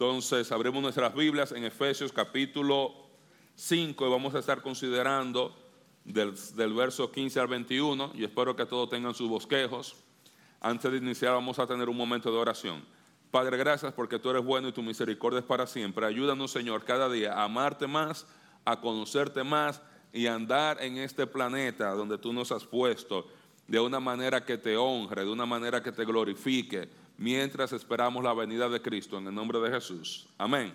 Entonces, abrimos nuestras Biblias en Efesios capítulo 5 y vamos a estar considerando del, del verso 15 al 21 y espero que todos tengan sus bosquejos. Antes de iniciar vamos a tener un momento de oración. Padre, gracias porque tú eres bueno y tu misericordia es para siempre. Ayúdanos, Señor, cada día a amarte más, a conocerte más y a andar en este planeta donde tú nos has puesto de una manera que te honre, de una manera que te glorifique, mientras esperamos la venida de Cristo en el nombre de Jesús. Amén.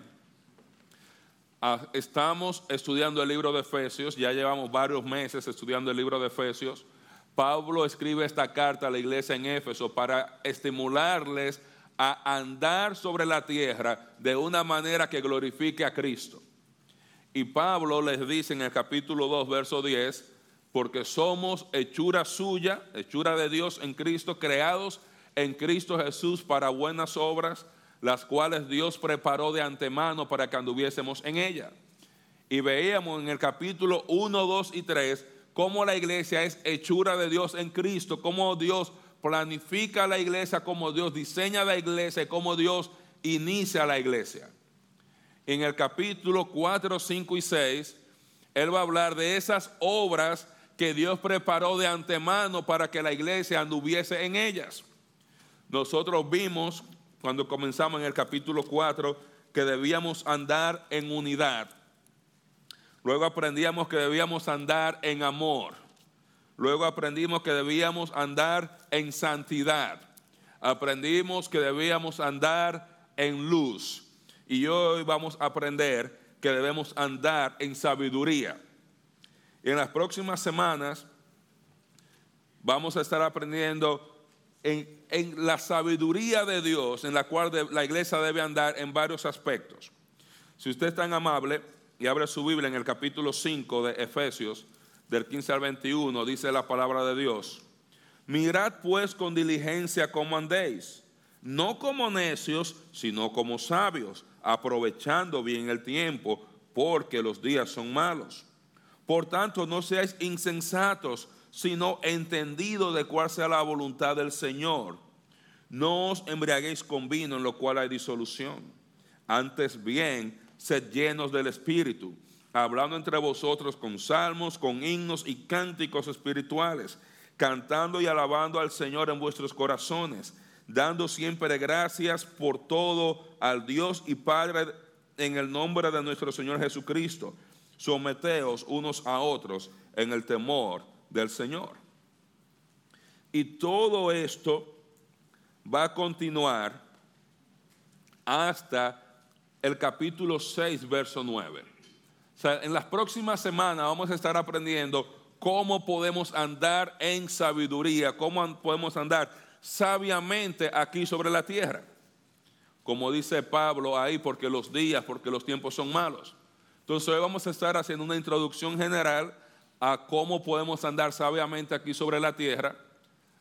Ah, estamos estudiando el libro de Efesios, ya llevamos varios meses estudiando el libro de Efesios. Pablo escribe esta carta a la iglesia en Éfeso para estimularles a andar sobre la tierra de una manera que glorifique a Cristo. Y Pablo les dice en el capítulo 2, verso 10, porque somos hechura suya, hechura de Dios en Cristo, creados en Cristo Jesús para buenas obras, las cuales Dios preparó de antemano para que anduviésemos en ella. Y veíamos en el capítulo 1, 2 y 3 cómo la iglesia es hechura de Dios en Cristo, cómo Dios planifica la iglesia, cómo Dios diseña la iglesia y cómo Dios inicia la iglesia. En el capítulo 4, 5 y 6, Él va a hablar de esas obras que Dios preparó de antemano para que la iglesia anduviese en ellas. Nosotros vimos cuando comenzamos en el capítulo 4 que debíamos andar en unidad. Luego aprendíamos que debíamos andar en amor. Luego aprendimos que debíamos andar en santidad. Aprendimos que debíamos andar en luz. Y hoy vamos a aprender que debemos andar en sabiduría. Y en las próximas semanas vamos a estar aprendiendo en, la sabiduría de Dios en la cual la iglesia debe andar en varios aspectos. Si usted es tan amable y abre su Biblia en el capítulo 5 de Efesios, del 15 al 21, dice la palabra de Dios. Mirad pues con diligencia cómo andéis, no como necios, sino como sabios, aprovechando bien el tiempo, porque los días son malos. Por tanto, no seáis insensatos, sino entendidos de cuál sea la voluntad del Señor. No os embriaguéis con vino en lo cual hay disolución. Antes bien, sed llenos del Espíritu hablando entre vosotros con salmos, con himnos y cánticos espirituales, cantando y alabando al Señor en vuestros corazones, dando siempre gracias por todo al Dios y Padre en el nombre de nuestro Señor Jesucristo. Someteos unos a otros en el temor del Señor. Y todo esto va a continuar hasta el capítulo 6, verso 9 en las próximas semanas vamos a estar aprendiendo cómo podemos andar en sabiduría, cómo podemos andar sabiamente aquí sobre la tierra. Como dice Pablo ahí, porque los días, porque los tiempos son malos. Entonces hoy vamos a estar haciendo una introducción general a cómo podemos andar sabiamente aquí sobre la tierra.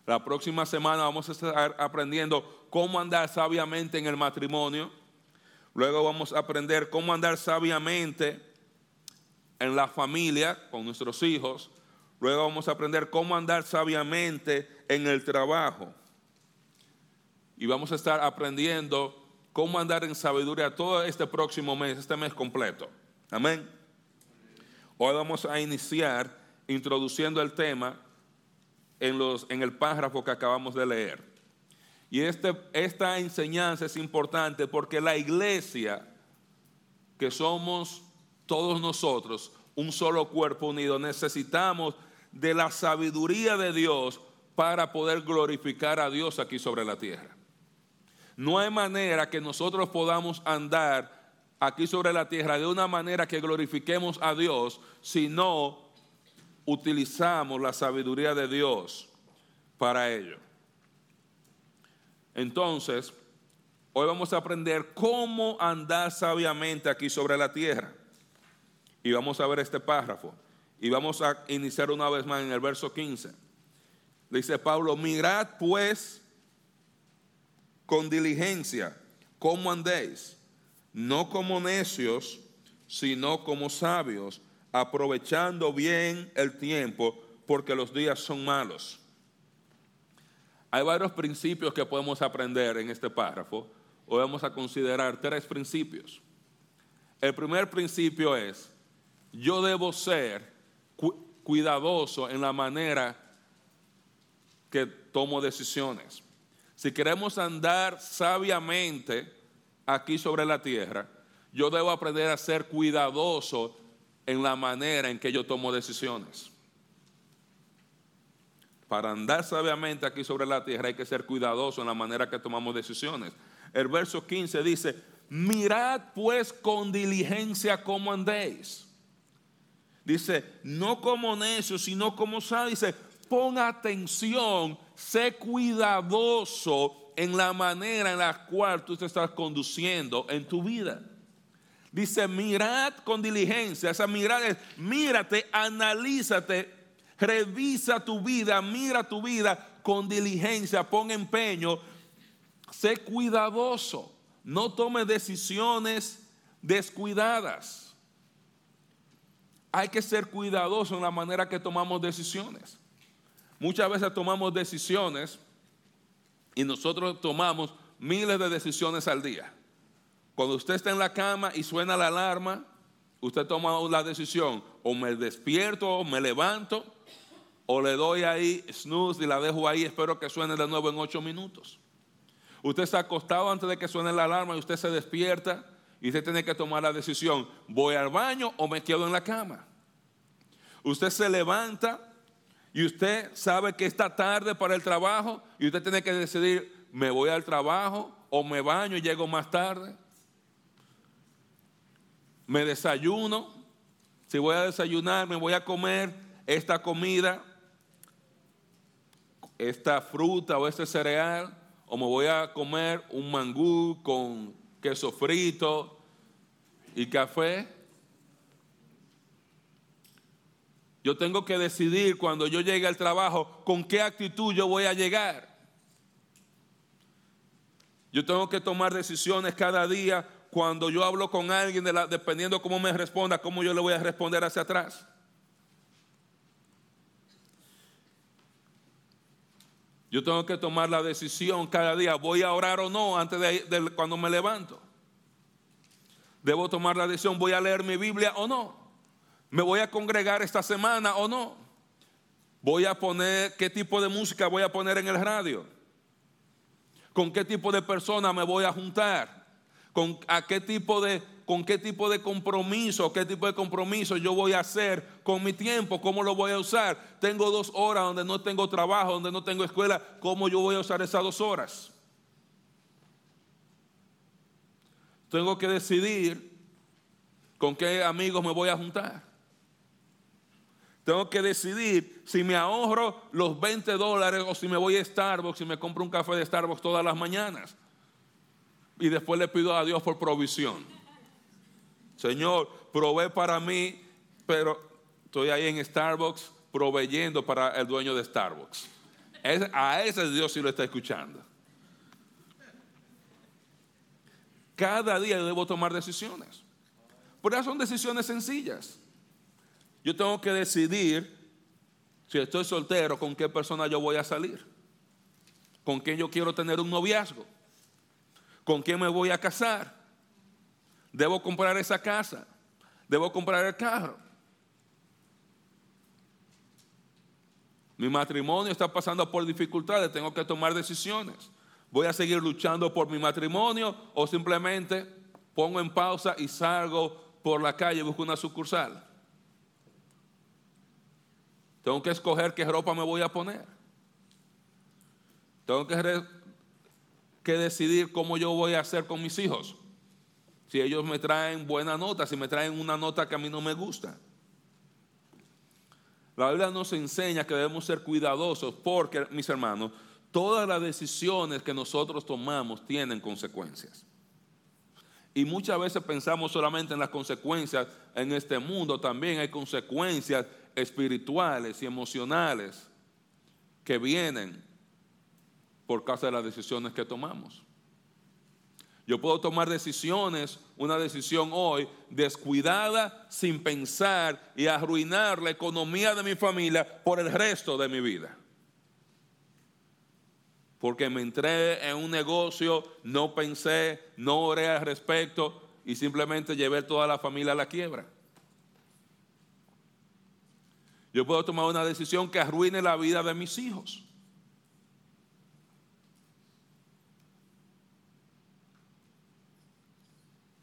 La próxima semana vamos a estar aprendiendo cómo andar sabiamente en el matrimonio. Luego vamos a aprender cómo andar sabiamente en la familia, con nuestros hijos. Luego vamos a aprender cómo andar sabiamente en el trabajo. Y vamos a estar aprendiendo cómo andar en sabiduría todo este próximo mes, este mes completo. Amén. Hoy vamos a iniciar introduciendo el tema en, los, en el párrafo que acabamos de leer. Y este, esta enseñanza es importante porque la iglesia, que somos todos nosotros, un solo cuerpo unido, necesitamos de la sabiduría de Dios para poder glorificar a Dios aquí sobre la tierra. No hay manera que nosotros podamos andar aquí sobre la tierra de una manera que glorifiquemos a Dios si no utilizamos la sabiduría de Dios para ello. Entonces, hoy vamos a aprender cómo andar sabiamente aquí sobre la tierra. Y vamos a ver este párrafo. Y vamos a iniciar una vez más en el verso 15. Dice Pablo, mirad pues con diligencia cómo andéis, no como necios, sino como sabios, aprovechando bien el tiempo, porque los días son malos. Hay varios principios que podemos aprender en este párrafo. hoy vamos a considerar tres principios. El primer principio es, yo debo ser cuidadoso en la manera que tomo decisiones. Si queremos andar sabiamente aquí sobre la tierra, yo debo aprender a ser cuidadoso en la manera en que yo tomo decisiones. Para andar sabiamente aquí sobre la tierra hay que ser cuidadoso en la manera que tomamos decisiones. El verso 15 dice, mirad pues con diligencia cómo andéis. Dice, no como necios, sino como sabios. Dice, pon atención, sé cuidadoso en la manera en la cual tú te estás conduciendo en tu vida. Dice, mirad con diligencia. Esa mirada es, mírate, analízate, revisa tu vida, mira tu vida con diligencia, pon empeño, sé cuidadoso, no tome decisiones descuidadas. Hay que ser cuidadoso en la manera que tomamos decisiones. Muchas veces tomamos decisiones y nosotros tomamos miles de decisiones al día. Cuando usted está en la cama y suena la alarma, usted toma la decisión, o me despierto, o me levanto, o le doy ahí snooze y la dejo ahí, espero que suene de nuevo en ocho minutos. Usted está acostado antes de que suene la alarma y usted se despierta y usted tiene que tomar la decisión, ¿voy al baño o me quedo en la cama? Usted se levanta y usted sabe que está tarde para el trabajo y usted tiene que decidir, ¿me voy al trabajo o me baño y llego más tarde? me desayuno, si voy a desayunar, me voy a comer esta comida, esta fruta o este cereal, o me voy a comer un mangú con queso frito y café. Yo tengo que decidir cuando yo llegue al trabajo con qué actitud yo voy a llegar. Yo tengo que tomar decisiones cada día cuando yo hablo con alguien, de dependiendo cómo me responda, cómo yo le voy a responder hacia atrás. Yo tengo que tomar la decisión cada día, voy a orar o no antes de, cuando me levanto. Debo tomar la decisión, voy a leer mi Biblia o no. Me voy a congregar esta semana o no. Voy a poner, ¿qué tipo de música voy a poner en el radio? ¿Con qué tipo de persona me voy a juntar? con a qué tipo de con qué tipo de compromiso, qué tipo de compromiso yo voy a hacer con mi tiempo, cómo lo voy a usar. Tengo dos horas donde no tengo trabajo, donde no tengo escuela, ¿cómo yo voy a usar esas dos horas? Tengo que decidir con qué amigos me voy a juntar. Tengo que decidir si me ahorro los 20 dólares o si me voy a Starbucks y me compro un café de Starbucks todas las mañanas y después le pido a Dios por provisión. Señor, provee para mí, pero estoy ahí en Starbucks proveyendo para el dueño de Starbucks. a ese Dios sí lo está escuchando. Cada día debo tomar decisiones. Pero son decisiones sencillas. Yo tengo que decidir si estoy soltero, con qué persona yo voy a salir. Con quién yo quiero tener un noviazgo. ¿Con quién me voy a casar? ¿Debo comprar esa casa? ¿Debo comprar el carro? Mi matrimonio está pasando por dificultades, tengo que tomar decisiones. ¿Voy a seguir luchando por mi matrimonio o simplemente pongo en pausa y salgo por la calle y busco una sucursal? Tengo que escoger qué ropa me voy a poner. Tengo que que decidir cómo yo voy a hacer con mis hijos. Si ellos me traen buena nota, si me traen una nota que a mí no me gusta. La Biblia nos enseña que debemos ser cuidadosos porque, mis hermanos, todas las decisiones que nosotros tomamos tienen consecuencias. Y muchas veces pensamos solamente en las consecuencias en este mundo, también hay consecuencias espirituales y emocionales que vienen por causa de las decisiones que tomamos. Yo puedo tomar decisiones, una decisión hoy descuidada, sin pensar y arruinar la economía de mi familia por el resto de mi vida. porque me entré en un negocio, no pensé, no oré al respecto y simplemente llevé toda la familia a la quiebra. Yo puedo tomar una decisión que arruine la vida de mis hijos.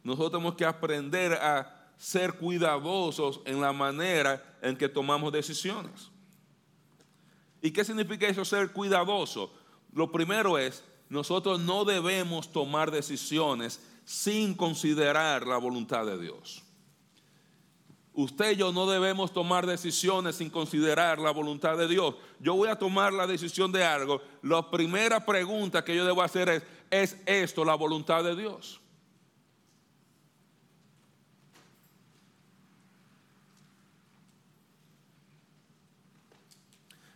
Nosotros tenemos que aprender a ser cuidadosos en la manera en que tomamos decisiones. ¿Y qué significa eso ser cuidadoso? Lo primero es, nosotros no debemos tomar decisiones sin considerar la voluntad de Dios. Usted y yo no debemos tomar decisiones sin considerar la voluntad de Dios. Yo voy a tomar la decisión de algo. La primera pregunta que yo debo hacer es, ¿es esto la voluntad de Dios?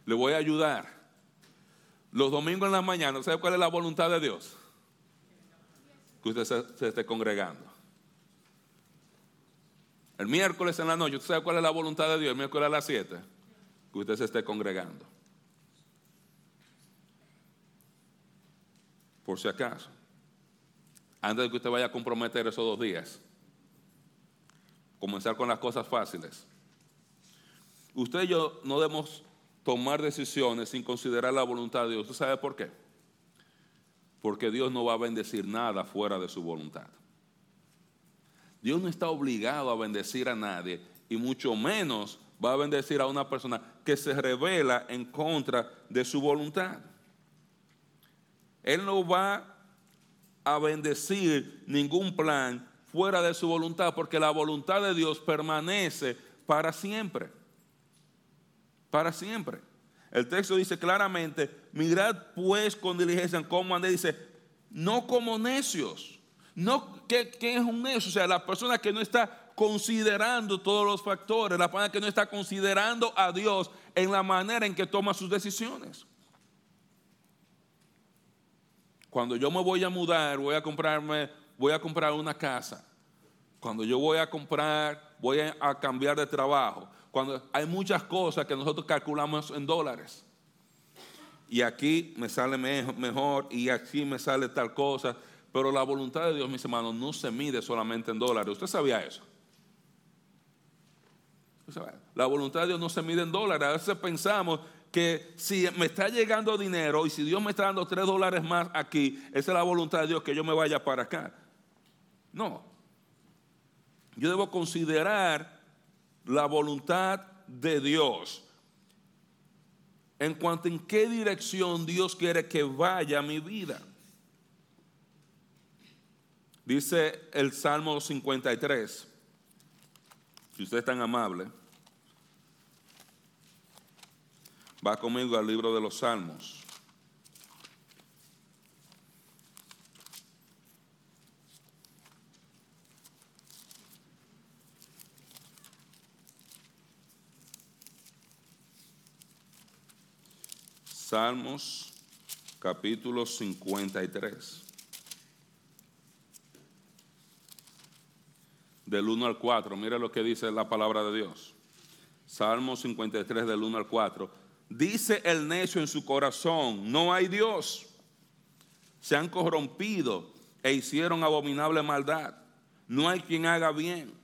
Le voy a ayudar. Los domingos en la mañana, ¿sabe cuál es la voluntad de Dios? Que usted se, esté congregando. El miércoles en la noche, ¿usted sabe cuál es la voluntad de Dios? El miércoles a las 7, que usted se esté congregando. Por si acaso. Antes de que usted vaya a comprometer esos dos días. Comenzar con las cosas fáciles. Usted y yo no debemos tomar decisiones sin considerar la voluntad de Dios. ¿Usted sabe por qué? Porque Dios no va a bendecir nada fuera de su voluntad. Dios no está obligado a bendecir a nadie y mucho menos va a bendecir a una persona que se revela en contra de su voluntad. Él no va a bendecir ningún plan fuera de su voluntad porque la voluntad de Dios permanece para siempre para siempre. El texto dice claramente, mirad pues con diligencia cómo ande, dice, no como necios. No, ¿qué, ¿qué, es un necio? O sea, la persona que no está considerando todos los factores, la persona que no está considerando a Dios en la manera en que toma sus decisiones. Cuando yo me voy a mudar, voy a comprarme, voy a comprar una casa. Cuando yo voy a comprar, voy a cambiar de trabajo cuando hay muchas cosas que nosotros calculamos en dólares. Y aquí me sale mejor y aquí me sale tal cosa. Pero la voluntad de Dios, mis hermanos, no se mide solamente en dólares. ¿Usted sabía eso? La voluntad de Dios no se mide en dólares. A veces pensamos que si me está llegando dinero y si Dios me está dando tres dólares más aquí, esa es la voluntad de Dios que yo me vaya para acá. No. Yo debo considerar la voluntad de Dios en cuanto en qué dirección Dios quiere que vaya mi vida. Dice el Salmo 53, si usted es tan amable, va conmigo al libro de los Salmos. Salmos capítulo 53. Del 1 al 4, mire lo que dice la palabra de Dios. Salmos 53 del 1 al 4. Dice el necio en su corazón, no hay Dios. Se han corrompido e hicieron abominable maldad. No hay quien haga bien.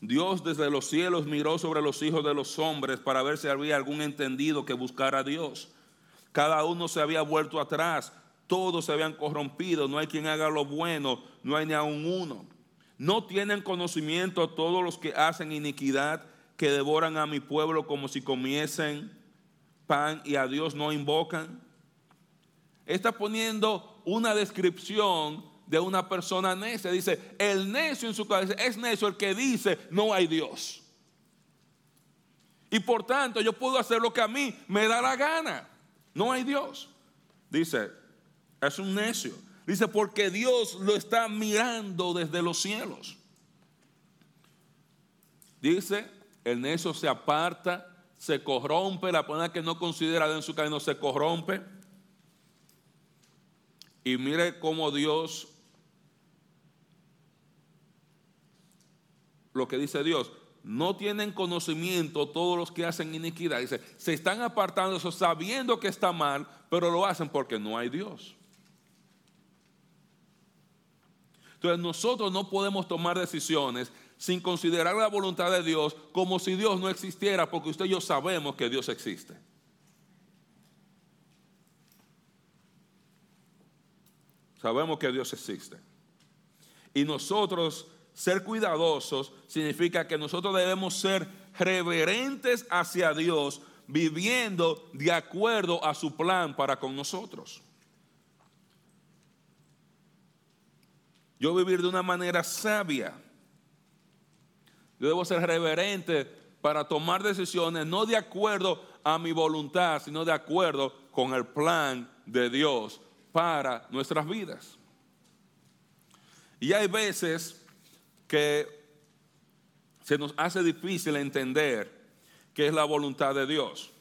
Dios desde los cielos miró sobre los hijos de los hombres para ver si había algún entendido que buscara a Dios cada uno se había vuelto atrás, todos se habían corrompido, no hay quien haga lo bueno, no hay ni aun uno. No tienen conocimiento todos los que hacen iniquidad, que devoran a mi pueblo como si comiesen pan y a Dios no invocan. Está poniendo una descripción de una persona necia. Dice, el necio en su cabeza es necio el que dice, no hay Dios. Y por tanto yo puedo hacer lo que a mí me da la gana. No hay Dios. Dice, es un necio. Dice, porque Dios lo está mirando desde los cielos. Dice, el necio se aparta, se corrompe, la persona que no considera en su camino se corrompe. Y mire cómo Dios, lo que dice Dios, no tienen conocimiento todos los que hacen iniquidad. Dice, se están apartando eso sabiendo que está mal, pero lo hacen porque no hay Dios. Entonces nosotros no podemos tomar decisiones sin considerar la voluntad de Dios como si Dios no existiera, porque usted y yo sabemos que Dios existe. Sabemos que Dios existe. Y nosotros ser cuidadosos significa que nosotros debemos ser reverentes hacia Dios, viviendo de acuerdo a su plan para con nosotros. Yo vivir de una manera sabia. Yo debo ser reverente para tomar decisiones no de acuerdo a mi voluntad, sino de acuerdo con el plan de Dios para nuestras vidas. Y hay veces que se nos hace difícil entender qué es la voluntad de Dios.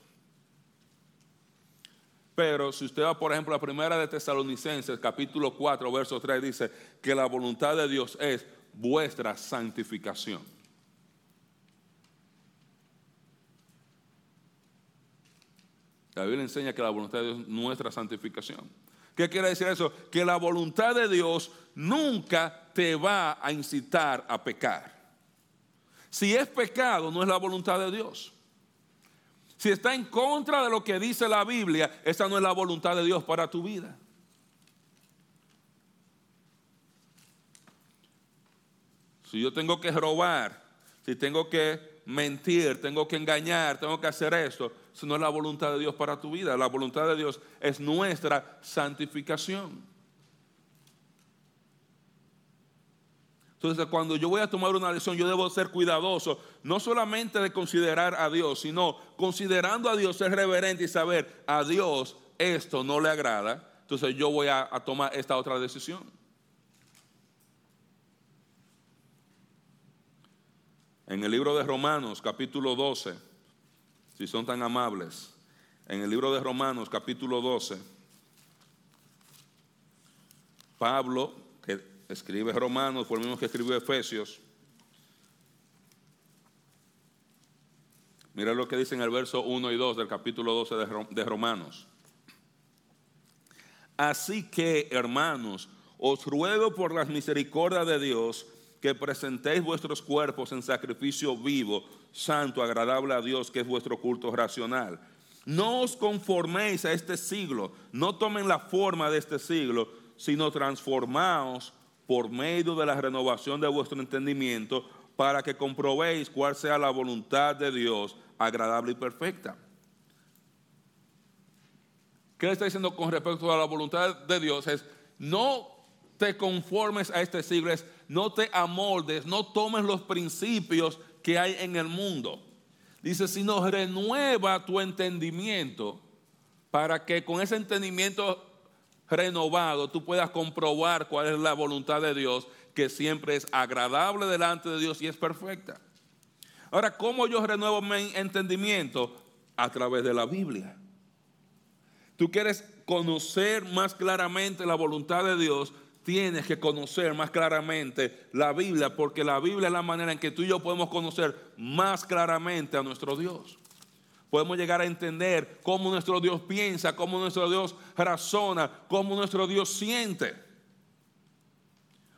Pero si usted va, por ejemplo, a la primera de Tesalonicenses, capítulo 4, verso 3, dice que la voluntad de Dios es vuestra santificación. La Biblia enseña que la voluntad de Dios es nuestra santificación. ¿Qué quiere decir eso? Que la voluntad de Dios nunca te va a incitar a pecar. Si es pecado, no es la voluntad de Dios. Si está en contra de lo que dice la Biblia, esa no es la voluntad de Dios para tu vida. Si yo tengo que robar, si tengo que mentir, tengo que engañar, tengo que hacer esto, eso no es la voluntad de Dios para tu vida. La voluntad de Dios es nuestra santificación. Entonces, cuando yo voy a tomar una decisión, yo debo ser cuidadoso, no solamente de considerar a Dios, sino considerando a Dios, ser reverente y saber, a Dios esto no le agrada, entonces yo voy a, a tomar esta otra decisión. En el libro de Romanos, capítulo 12, si son tan amables, en el libro de Romanos capítulo 12, Pablo, escribe Romanos, fue el mismo que escribió Efesios, mira lo que dice en el verso 1 y 2 del capítulo 12 de Romanos. Así que, hermanos, os ruego por las misericordias de Dios, que presentéis vuestros cuerpos en sacrificio vivo, santo, agradable a Dios, que es vuestro culto racional. No os conforméis a este siglo, no tomen la forma de este siglo, sino transformaos por medio de la renovación de vuestro entendimiento para que comprobéis cuál sea la voluntad de Dios, agradable y perfecta. ¿Qué le está diciendo con respecto a la voluntad de Dios? Es no te conformes a este siglo, es no te amoldes, no tomes los principios que hay en el mundo. Dice, sino renueva tu entendimiento para que con ese entendimiento renovado tú puedas comprobar cuál es la voluntad de Dios, que siempre es agradable delante de Dios y es perfecta. Ahora, ¿cómo yo renuevo mi entendimiento? A través de la Biblia. Tú quieres conocer más claramente la voluntad de Dios, tienes que conocer más claramente la Biblia, porque la Biblia es la manera en que tú y yo podemos conocer más claramente a nuestro Dios. Podemos llegar a entender cómo nuestro Dios piensa, cómo nuestro Dios razona, cómo nuestro Dios siente.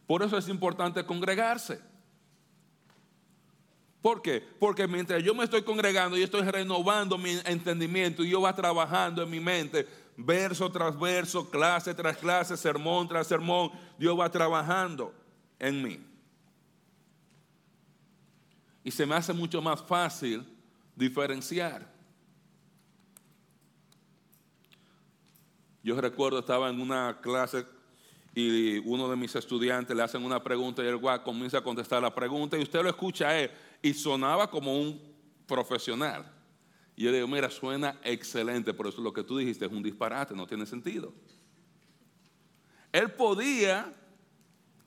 Por eso es importante congregarse. ¿Por qué? Porque mientras yo me estoy congregando y estoy renovando mi entendimiento y yo va trabajando en mi mente, verso tras verso, clase tras clase, sermón tras sermón, Dios va trabajando en mí. Y se me hace mucho más fácil diferenciar. Yo recuerdo, estaba en una clase y uno de mis estudiantes le hacen una pregunta y el guay comienza a contestar la pregunta y usted lo escucha a él y sonaba como un profesional. Y yo digo, mira, suena excelente, pero eso lo que tú dijiste es un disparate, no tiene sentido. Él podía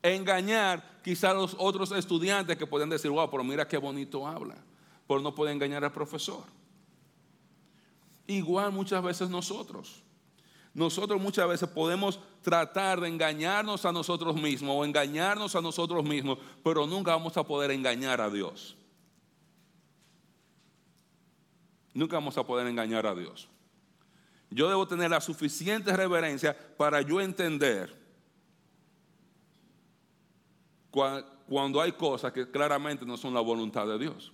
engañar quizá a los otros estudiantes que podían decir, wow, pero mira qué bonito habla, pero no puede engañar al profesor. Igual muchas veces nosotros. Nosotros muchas veces podemos tratar de engañarnos a nosotros mismos o engañarnos a nosotros mismos, pero nunca vamos a poder engañar a Dios. nunca vamos a poder engañar a Dios. Yo debo tener la suficiente reverencia para yo entender cuando hay cosas que claramente no son la voluntad de Dios.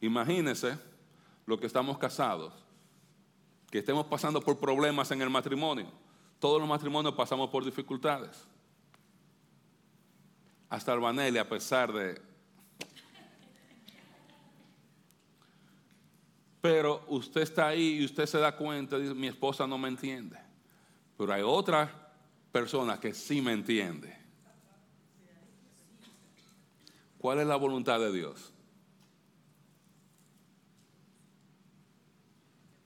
Imagínense lo que estamos casados, que estemos pasando por problemas en el matrimonio. Todos los matrimonios pasamos por dificultades. Hasta Albanelli, a pesar de Pero usted está ahí y usted se da cuenta, dice, mi esposa no me entiende. Pero hay otra persona que sí me entiende. ¿Cuál es la voluntad de Dios?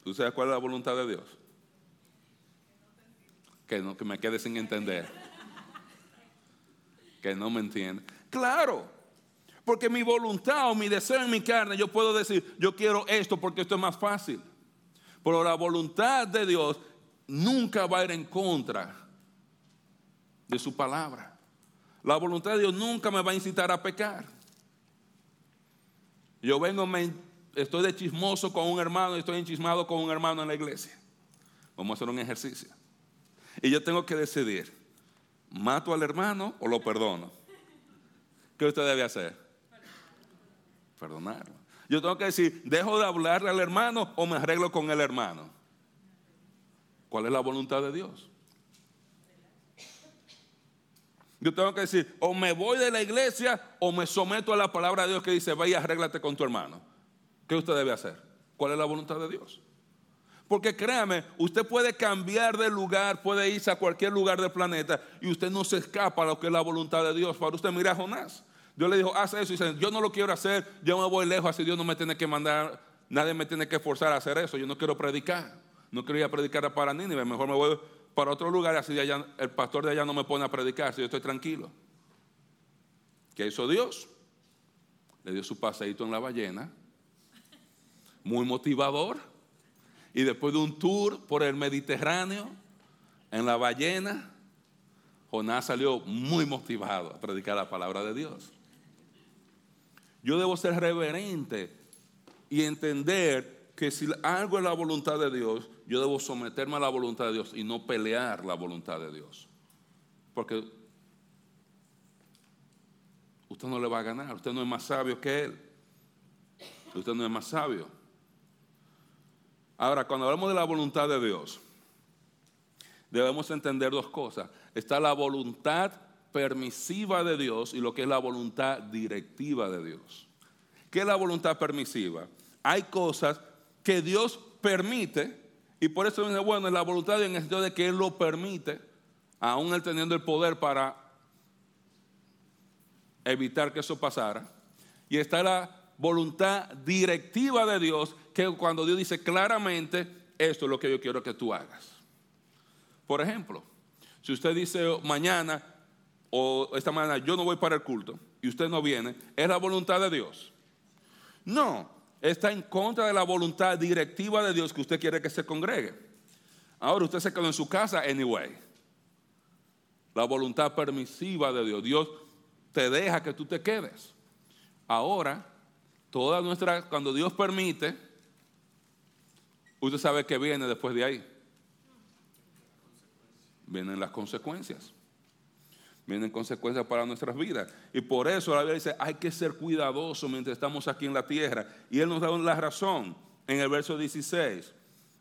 ¿Tú sabes cuál es la voluntad de Dios? Que, no, que me quede sin entender. Que no me entiende. Claro, porque mi voluntad o mi deseo en mi carne, yo puedo decir, yo quiero esto porque esto es más fácil. Pero la voluntad de Dios nunca va a ir en contra de su palabra. La voluntad de Dios nunca me va a incitar a pecar. Yo vengo, estoy de chismoso con un hermano, estoy enchismado con un hermano en la iglesia. Vamos a hacer un ejercicio. Y yo tengo que decidir, ¿mato al hermano o lo perdono? ¿Qué usted debe hacer? perdonarlo. Yo tengo que decir, dejo de hablarle al hermano o me arreglo con el hermano. ¿Cuál es la voluntad de Dios? Yo tengo que decir, o me voy de la iglesia o me someto a la palabra de Dios que dice, vaya, arréglate con tu hermano. ¿Qué usted debe hacer? ¿Cuál es la voluntad de Dios? Porque créame, usted puede cambiar de lugar, puede irse a cualquier lugar del planeta y usted no se escapa a lo que es la voluntad de Dios. Para usted, mira a Jonás. Dios le dijo, haz eso. Y dice, yo no lo quiero hacer, yo me voy lejos, así Dios no me tiene que mandar, nadie me tiene que forzar a hacer eso. Yo no quiero predicar. No quiero ir a predicar para Nínive, mejor me voy para otro lugar, así allá, el pastor de allá no me pone a predicar, si yo estoy tranquilo. ¿Qué hizo Dios? Le dio su paseíto en la ballena, muy motivador. Y después de un tour por el Mediterráneo, en la ballena, Jonás salió muy motivado a predicar la palabra de Dios. Yo debo ser reverente y entender que si algo es la voluntad de Dios, yo debo someterme a la voluntad de Dios y no pelear la voluntad de Dios. Porque usted no le va a ganar, usted no es más sabio que Él. Usted no es más sabio. Ahora, cuando hablamos de la voluntad de Dios, debemos entender dos cosas. Está la voluntad permisiva de Dios y lo que es la voluntad directiva de Dios. ¿Qué es la voluntad permisiva? Hay cosas que Dios permite y por eso es bueno, la voluntad en el sentido de que Él lo permite, aún Él teniendo el poder para evitar que eso pasara. Y está la voluntad directiva de Dios, que cuando Dios dice claramente, esto es lo que yo quiero que tú hagas. Por ejemplo, si usted dice mañana, o esta mañana yo no voy para el culto y usted no viene, ¿es la voluntad de Dios? No, está en contra de la voluntad directiva de Dios que usted quiere que se congregue. Ahora usted se quedó en su casa anyway. La voluntad permisiva de Dios. Dios te deja que tú te quedes. Ahora, toda nuestra, cuando Dios permite, usted sabe que viene después de ahí. Vienen las consecuencias vienen consecuencias para nuestras vidas. Y por eso la Biblia dice, hay que ser cuidadosos mientras estamos aquí en la tierra. Y Él nos da la razón en el verso 16.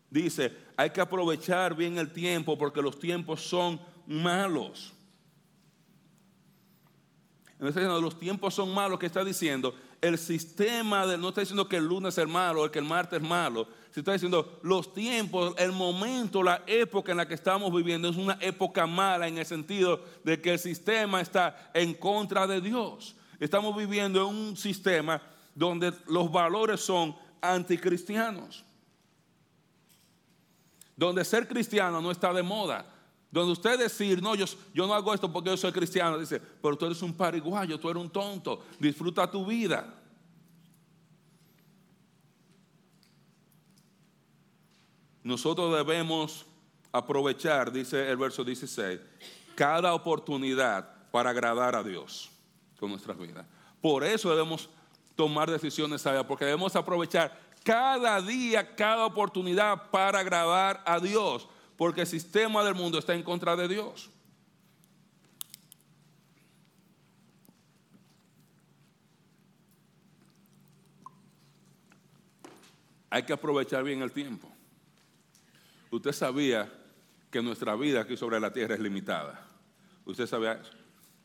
Dice, hay que aprovechar bien el tiempo porque los tiempos son malos. Entonces, los tiempos son malos, ¿qué está diciendo? El sistema, de, no está diciendo que el lunes es malo o que el martes es malo, se está diciendo los tiempos, el momento, la época en la que estamos viviendo es una época mala en el sentido de que el sistema está en contra de Dios. Estamos viviendo en un sistema donde los valores son anticristianos. Donde ser cristiano no está de moda. Donde usted decir, no, yo, yo no hago esto porque yo soy cristiano, dice, pero tú eres un pariguayo, tú eres un tonto, disfruta tu vida. Nosotros debemos aprovechar, dice el verso 16, cada oportunidad para agradar a Dios con nuestras vidas. Por eso debemos tomar decisiones sabias, porque debemos aprovechar cada día, cada oportunidad para agradar a Dios, porque el sistema del mundo está en contra de Dios. Hay que aprovechar bien el tiempo. Usted sabía que nuestra vida aquí sobre la tierra es limitada. Usted sabía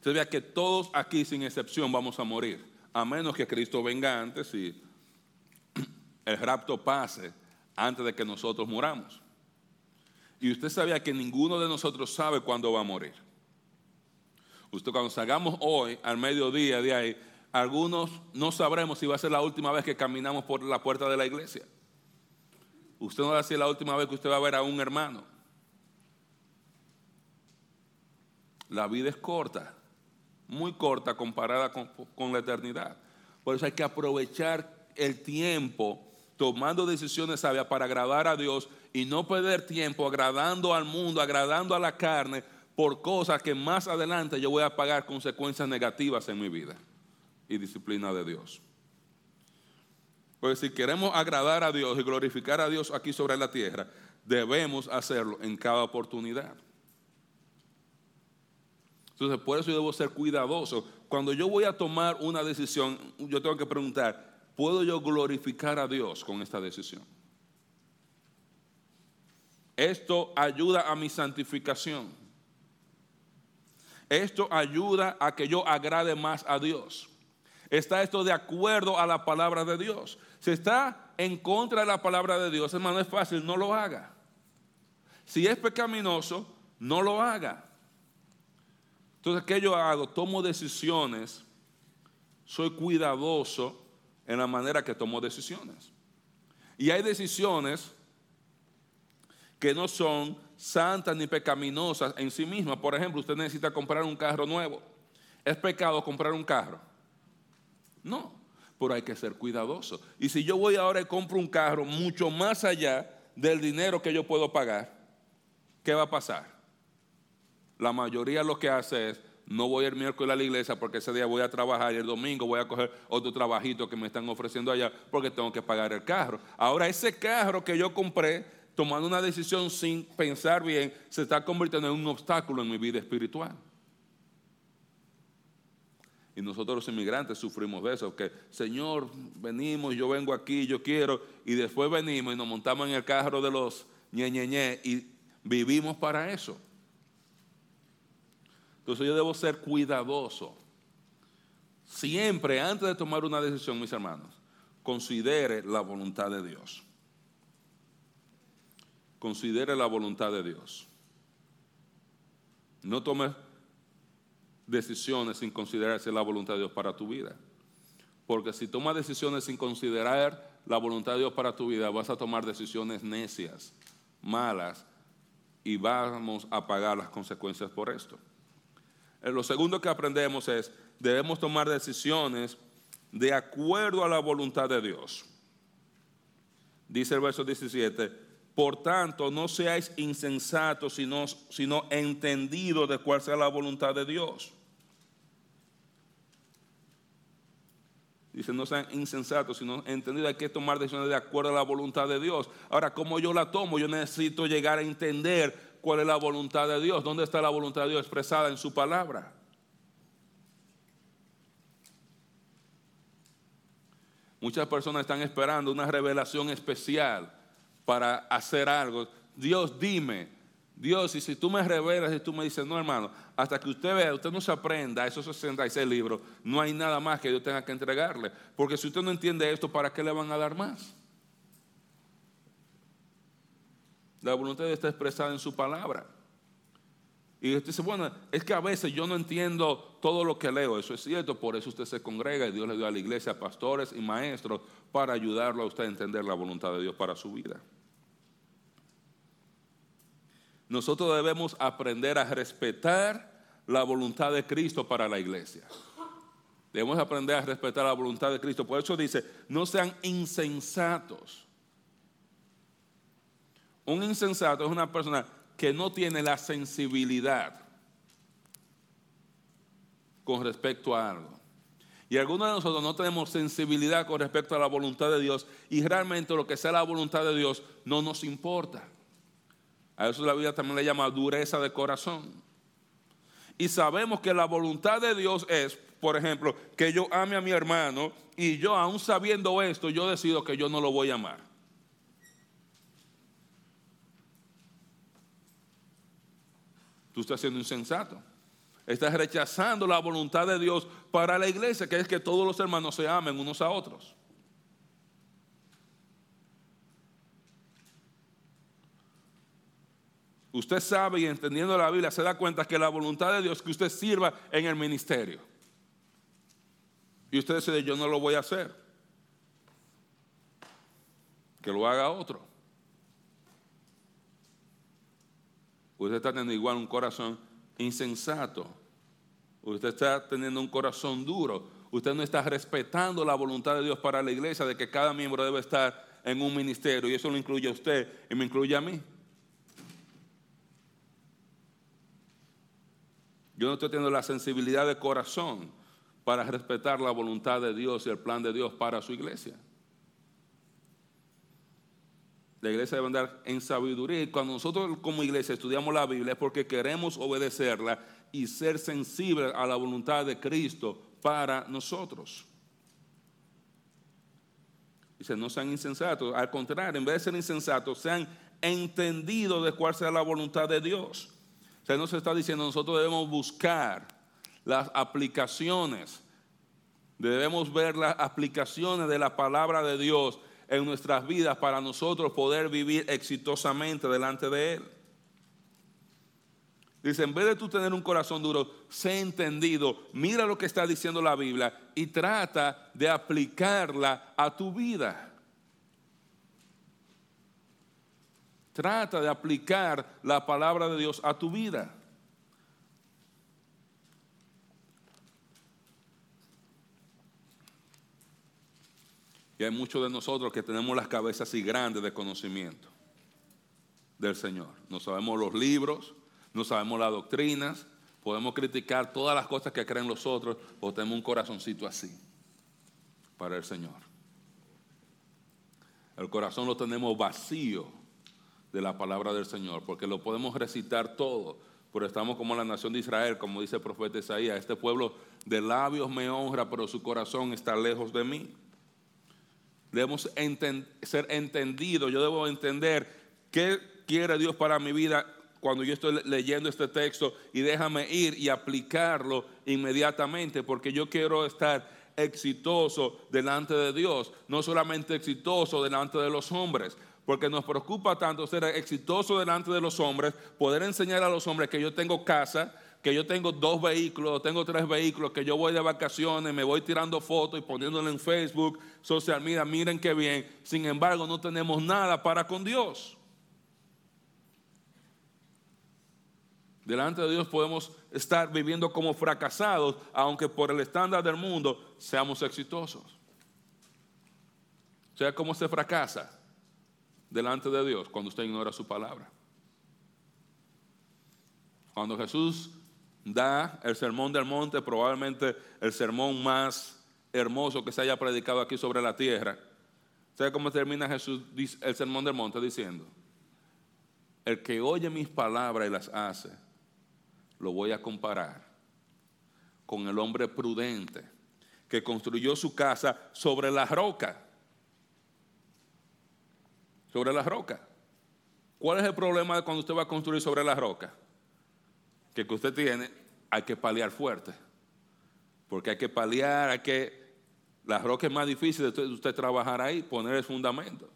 sabía que todos aquí, sin excepción, vamos a morir. A menos que Cristo venga antes y el rapto pase antes de que nosotros muramos. Y usted sabía que ninguno de nosotros sabe cuándo va a morir. Usted cuando salgamos hoy al mediodía de ahí, algunos no sabremos si va a ser la última vez que caminamos por la puerta de la iglesia. Usted no va a decir la última vez que usted va a ver a un hermano. La vida es corta, muy corta comparada con, con, la eternidad. Por eso hay que aprovechar el tiempo tomando decisiones sabias para agradar a Dios y no perder tiempo agradando al mundo, agradando a la carne por cosas que más adelante yo voy a pagar consecuencias negativas en mi vida y disciplina de Dios. Pues si queremos agradar a Dios y glorificar a Dios aquí sobre la tierra, debemos hacerlo en cada oportunidad. Entonces, por eso yo debo ser cuidadoso. Cuando yo voy a tomar una decisión, yo tengo que preguntar, ¿puedo yo glorificar a Dios con esta decisión? Esto ayuda a mi santificación. Esto ayuda a que yo agrade más a Dios. ¿Está esto de acuerdo a la palabra de Dios? Si está en contra de la palabra de Dios, hermano, es fácil, no lo haga. Si es pecaminoso, no lo haga. Entonces, ¿qué yo hago? Tomo decisiones, soy cuidadoso en la manera que tomo decisiones. Y hay decisiones que no son santas ni pecaminosas en sí mismas. Por ejemplo, usted necesita comprar un carro nuevo. ¿Es pecado comprar un carro? No, pero hay que ser cuidadoso. Y si yo voy ahora y compro un carro mucho más allá del dinero que yo puedo pagar, ¿qué va a pasar? La mayoría lo que hace es, no voy el miércoles a la iglesia porque ese día voy a trabajar y el domingo voy a coger otro trabajito que me están ofreciendo allá porque tengo que pagar el carro. Ahora ese carro que yo compré, tomando una decisión sin pensar bien, se está convirtiendo en un obstáculo en mi vida espiritual. Y nosotros los inmigrantes sufrimos de eso, que Señor, venimos, yo vengo aquí, yo quiero, y después venimos y nos montamos en el carro de los ñe, y vivimos para eso. Entonces yo debo ser cuidadoso. Siempre, antes de tomar una decisión, mis hermanos, considere la voluntad de Dios. Considere la voluntad de Dios. No tome decisiones sin considerarse la voluntad de Dios para tu vida. Porque si tomas decisiones sin considerar la voluntad de Dios para tu vida, vas a tomar decisiones necias, malas, y vamos a pagar las consecuencias por esto. Eh, lo segundo que aprendemos es, debemos tomar decisiones de acuerdo a la voluntad de Dios. Dice el verso 17, por tanto, no seáis insensatos, sino, sino entendidos de cuál sea la voluntad de Dios. Dice, no sean insensatos, sino entendidos. Hay que tomar decisiones de acuerdo a la voluntad de Dios. Ahora, ¿cómo yo la tomo? Yo necesito llegar a entender cuál es la voluntad de Dios. ¿Dónde está la voluntad de Dios expresada en su palabra? Muchas personas están esperando una revelación especial para hacer algo. Dios, dime, Dios, y si tú me revelas y tú me dices, no hermano, hasta que usted vea, usted no se aprenda esos 66 libros, no hay nada más que Dios tenga que entregarle. Porque si usted no entiende esto, ¿para qué le van a dar más? La voluntad de Dios está expresada en su palabra. Y usted dice, bueno, es que a veces yo no entiendo todo lo que leo, eso es cierto, por eso usted se congrega y Dios le dio a la iglesia pastores y maestros para ayudarlo a usted a entender la voluntad de Dios para su vida nosotros debemos aprender a respetar la voluntad de Cristo para la iglesia. Debemos aprender a respetar la voluntad de Cristo. Por eso dice, no sean insensatos. Un insensato es una persona que no tiene la sensibilidad con respecto a algo. Y algunos de nosotros no tenemos sensibilidad con respecto a la voluntad de Dios y realmente lo que sea la voluntad de Dios no nos importa. A eso la Biblia también le llama dureza de corazón. Y sabemos que la voluntad de Dios es, por ejemplo, que yo ame a mi hermano y yo aún sabiendo esto, yo decido que yo no lo voy a amar. Tú estás siendo insensato. Estás rechazando la voluntad de Dios para la iglesia, que es que todos los hermanos se amen unos a otros. Usted sabe y entendiendo la Biblia se da cuenta que la voluntad de Dios es que usted sirva en el ministerio. Y usted dice, yo no lo voy a hacer. Que lo haga otro. Usted está teniendo igual un corazón insensato. Usted está teniendo un corazón duro. Usted no está respetando la voluntad de Dios para la iglesia de que cada miembro debe estar en un ministerio. Y eso lo incluye a usted y me incluye a mí. Yo no estoy teniendo la sensibilidad de corazón para respetar la voluntad de Dios y el plan de Dios para su iglesia. La iglesia debe andar en sabiduría. Y cuando nosotros como iglesia estudiamos la Biblia es porque queremos obedecerla y ser sensibles a la voluntad de Cristo para nosotros. Dice, no sean insensatos. Al contrario, en vez de ser insensatos, sean entendidos de cuál sea la voluntad de Dios. O sea, no se está diciendo, nosotros debemos buscar las aplicaciones. Debemos ver las aplicaciones de la palabra de Dios en nuestras vidas para nosotros poder vivir exitosamente delante de Él. Dice, en vez de tú tener un corazón duro, sé entendido, mira lo que está diciendo la Biblia y trata de aplicarla a tu vida. Trata de aplicar la palabra de Dios a tu vida. Y hay muchos de nosotros que tenemos las cabezas así grandes de conocimiento del Señor. No sabemos los libros, no sabemos las doctrinas, podemos criticar todas las cosas que creen los otros, o tenemos un corazoncito así para el Señor. El corazón lo tenemos vacío de la palabra del Señor, porque lo podemos recitar todo, pero estamos como la nación de Israel, como dice el profeta Isaías, este pueblo de labios me honra, pero su corazón está lejos de mí. Debemos ser entendidos. Yo debo entender qué quiere Dios para mi vida cuando yo estoy leyendo este texto y déjame ir y aplicarlo inmediatamente porque yo quiero estar exitoso delante de Dios, no solamente exitoso delante de los hombres, porque nos preocupa tanto ser exitoso delante de los hombres, poder enseñar a los hombres que yo tengo casa, que yo tengo dos vehículos, tengo tres vehículos, que yo voy de vacaciones, me voy tirando fotos y poniéndole en Facebook, social media, miren qué bien. Sin embargo, no tenemos nada para con Dios. Delante de Dios podemos estar viviendo como fracasados, aunque por el estándar del mundo seamos exitosos. O sea, ¿cómo se fracasa delante de Dios cuando usted ignora su palabra? Cuando Jesús da el sermón del monte, probablemente el sermón más hermoso que se haya predicado aquí sobre la tierra. ¿Sabe cómo termina Jesús el sermón del monte diciendo? El que oye mis palabras y las hace, lo voy a comparar con el hombre prudente que construyó su casa sobre la roca. Sobre la roca. ¿Cuál es el problema cuando usted va a construir sobre la roca? Que usted tiene hay que paliar fuerte. Porque hay que paliar, hay que... La roca es más difícil de usted, trabajar ahí, poner el fundamento.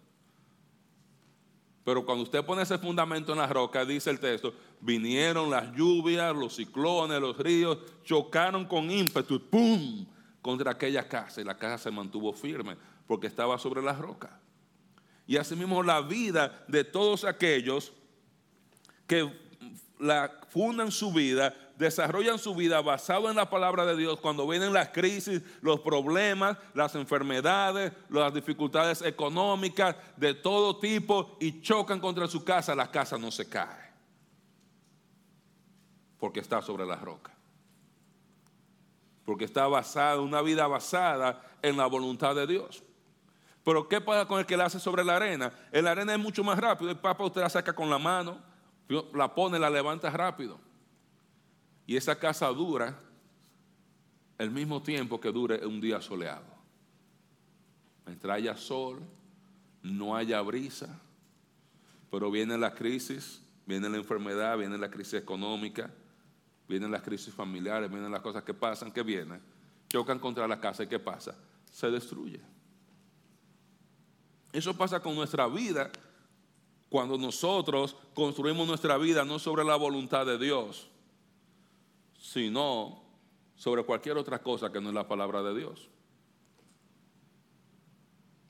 Pero cuando usted pone ese fundamento en la roca, dice el texto, vinieron las lluvias, los ciclones, los ríos, chocaron con ímpetu, ¡pum!, contra aquella casa y la casa se mantuvo firme porque estaba sobre la roca. Y asimismo la vida de todos aquellos que la fundan su vida desarrollan su vida basado en la palabra de Dios cuando vienen las crisis, los problemas, las enfermedades, las dificultades económicas de todo tipo y chocan contra su casa, la casa no se cae porque está sobre la roca. porque está basada, una vida basada en la voluntad de Dios. Pero ¿qué pasa con el que la hace sobre la arena? En la arena es mucho más rápido. El papa usted la saca con la mano, la pone, la levanta rápido. Y esa casa dura el mismo tiempo que dure un día soleado. Mientras haya sol, no haya brisa, pero viene la crisis, viene la enfermedad, viene la crisis económica, vienen las crisis familiares, vienen las cosas que pasan, que vienen, chocan contra la casa y ¿qué pasa? Se destruye. Eso pasa con nuestra vida cuando nosotros construimos nuestra vida no sobre la voluntad de Dios, sino sobre cualquier otra cosa que no es la palabra de Dios.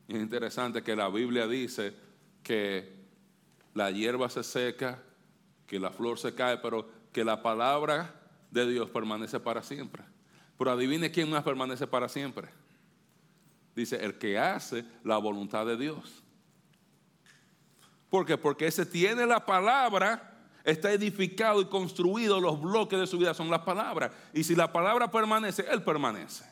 Es interesante que la Biblia dice que la hierba se seca, que la flor se cae, pero que la palabra de Dios permanece para siempre. Pero adivine quién más permanece para siempre. Dice, el que hace la voluntad de Dios. ¿Por qué? Porque ese tiene la palabra, está edificado y construido, los bloques de su vida son las palabras. Y si la palabra permanece, Él permanece.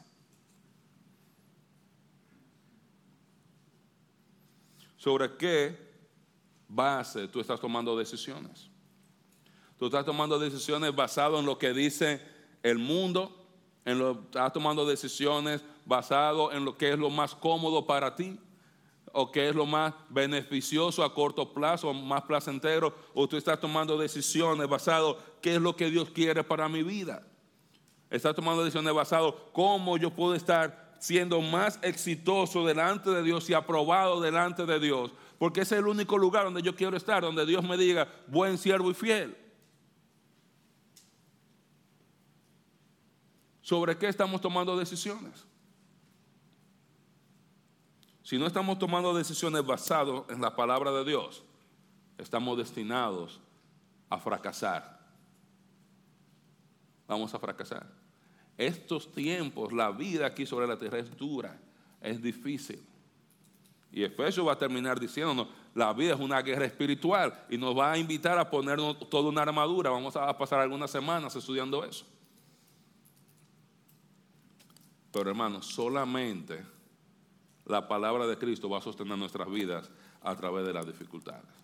¿Sobre qué base tú estás tomando decisiones? Tú estás tomando decisiones basadas en lo que dice el mundo, en lo, estás tomando decisiones basado en lo que es lo más cómodo para ti o qué es lo más beneficioso a corto plazo, más placentero, o tú estás tomando decisiones basado qué es lo que Dios quiere para mi vida. Estás tomando decisiones basado cómo yo puedo estar siendo más exitoso delante de Dios y aprobado delante de Dios, porque ese es el único lugar donde yo quiero estar, donde Dios me diga, buen siervo y fiel. ¿Sobre qué estamos tomando decisiones? Si no estamos tomando decisiones basadas en la palabra de Dios, estamos destinados a fracasar. Vamos a fracasar. Estos tiempos, la vida aquí sobre la tierra es dura, es difícil. Y Efesios va a terminar diciéndonos, la vida es una guerra espiritual y nos va a invitar a ponernos toda una armadura. Vamos a pasar algunas semanas estudiando eso. Pero hermanos, solamente la palabra de Cristo va a sostener nuestras vidas a través de las dificultades.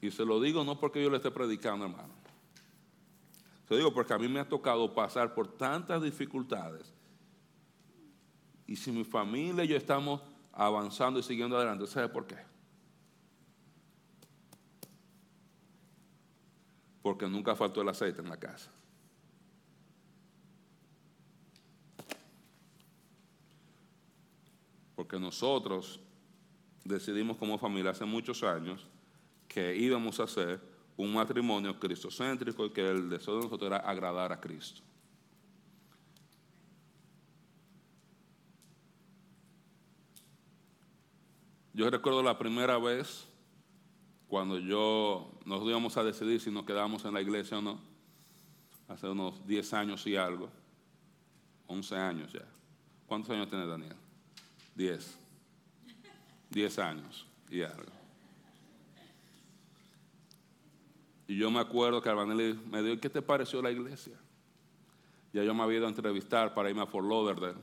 Y se lo digo no porque yo le esté predicando, hermano. Se lo digo porque a mí me ha tocado pasar por tantas dificultades. Y si mi familia y yo estamos avanzando y siguiendo adelante, ¿sabe por qué? Porque nunca faltó el aceite en la casa. Porque nosotros decidimos como familia hace muchos años que íbamos a hacer un matrimonio cristocéntrico y que el deseo de nosotros era agradar a Cristo. Yo recuerdo la primera vez cuando yo nos íbamos a decidir si nos quedábamos en la iglesia o no, hace unos 10 años y algo, 11 años ya. ¿Cuántos años tiene Daniel? Diez. Diez años y algo. Y yo me acuerdo que Albanelli me dijo, ¿qué te pareció la iglesia? Ya yo me había ido a entrevistar para irme a Fort Lauderdale.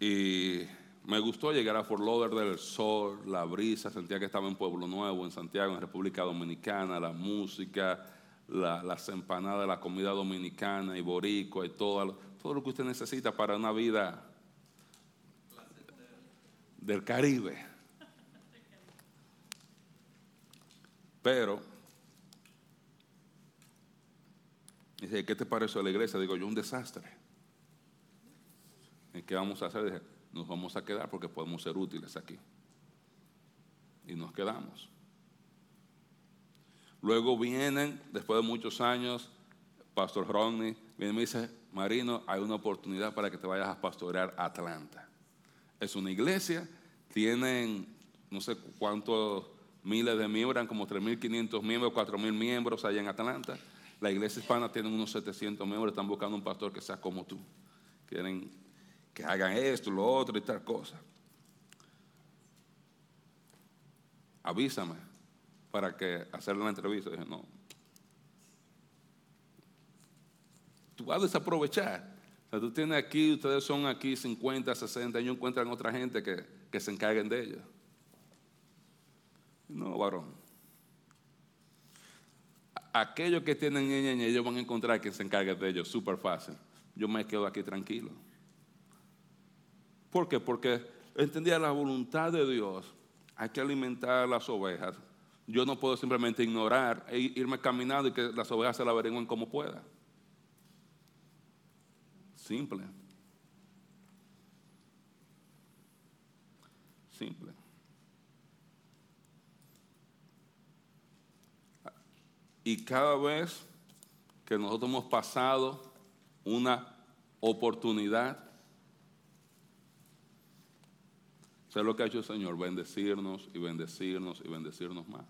Y me gustó llegar a Fort Lauderdale, el sol, la brisa, sentía que estaba en Pueblo Nuevo, en Santiago, en República Dominicana, la música, las empanadas, la comida dominicana y boricua y todo, todo lo que usted necesita para una vida del Caribe. Pero, dice, ¿qué te pareció la iglesia? Digo, yo un desastre. ¿Y qué vamos a hacer? Dije, nos vamos a quedar porque podemos ser útiles aquí. Y nos quedamos. Luego vienen, después de muchos años, Pastor Rodney viene y me dice, Marino, hay una oportunidad para que te vayas a pastorear a Atlanta es una iglesia, tienen no sé cuántos miles de miembros, eran como 3.500 miembros, 4.000 miembros allá en Atlanta. La iglesia hispana tiene unos 700 miembros, están buscando un pastor que sea como tú. Quieren que hagan esto, lo otro y tal cosa. Avísame para que hacerle una entrevista. dije, no, tú vas a desaprovechar. O sea, tú tienes aquí, ustedes son aquí 50, 60, ellos encuentran otra gente que, se encarguen de ellos. No, varón. Aquellos que tienen ñeñe, ellos van a encontrar quien se encargue de ellos, súper fácil. Yo me quedo aquí tranquilo. ¿Por qué? Porque entendía la voluntad de Dios. Hay que alimentar las ovejas. Yo no puedo simplemente ignorar e irme caminando y que las ovejas se la averigüen como pueda. Simple. Simple. Y cada vez que nosotros hemos pasado una oportunidad, sé lo que ha hecho el Señor, bendecirnos y bendecirnos y bendecirnos más.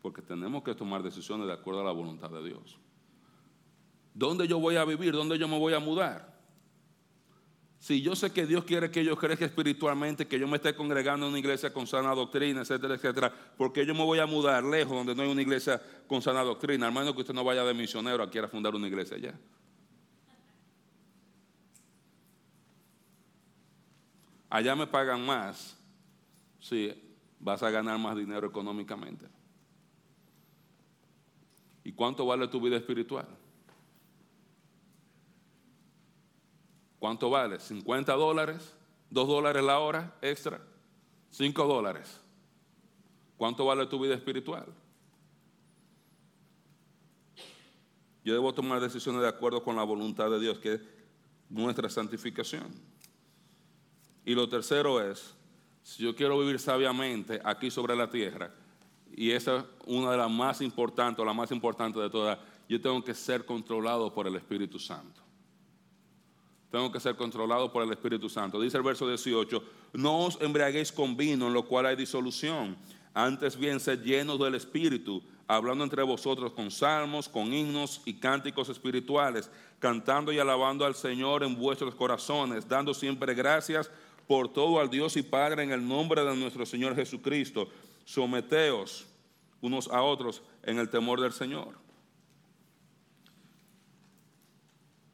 Porque tenemos que tomar decisiones de acuerdo a la voluntad de Dios. ¿Dónde yo voy a vivir? ¿Dónde yo me voy a mudar? Si yo sé que Dios quiere que yo crezca espiritualmente, que yo me esté congregando en una iglesia con sana doctrina, etcétera, etcétera, ¿por qué yo me voy a mudar lejos donde no hay una iglesia con sana doctrina? Menos que usted no vaya de misionero a quiera fundar una iglesia allá. Allá me pagan más si vas a ganar más dinero económicamente. ¿Y cuánto vale tu vida espiritual? ¿Cuánto vale? ¿50 dólares? ¿2 dólares la hora extra? ¿5 dólares? ¿Cuánto vale tu vida espiritual? Yo debo tomar decisiones de acuerdo con la voluntad de Dios, que es nuestra santificación. Y lo tercero es, si yo quiero vivir sabiamente aquí sobre la tierra, y esa es una de las más importantes, o la más importante de todas, yo tengo que ser controlado por el Espíritu Santo tengo que ser controlado por el Espíritu Santo. Dice el verso 18, no os embriaguéis con vino en lo cual hay disolución, antes bien sed llenos del Espíritu, hablando entre vosotros con salmos, con himnos y cánticos espirituales, cantando y alabando al Señor en vuestros corazones, dando siempre gracias por todo al Dios y Padre en el nombre de nuestro Señor Jesucristo. Someteos unos a otros en el temor del Señor.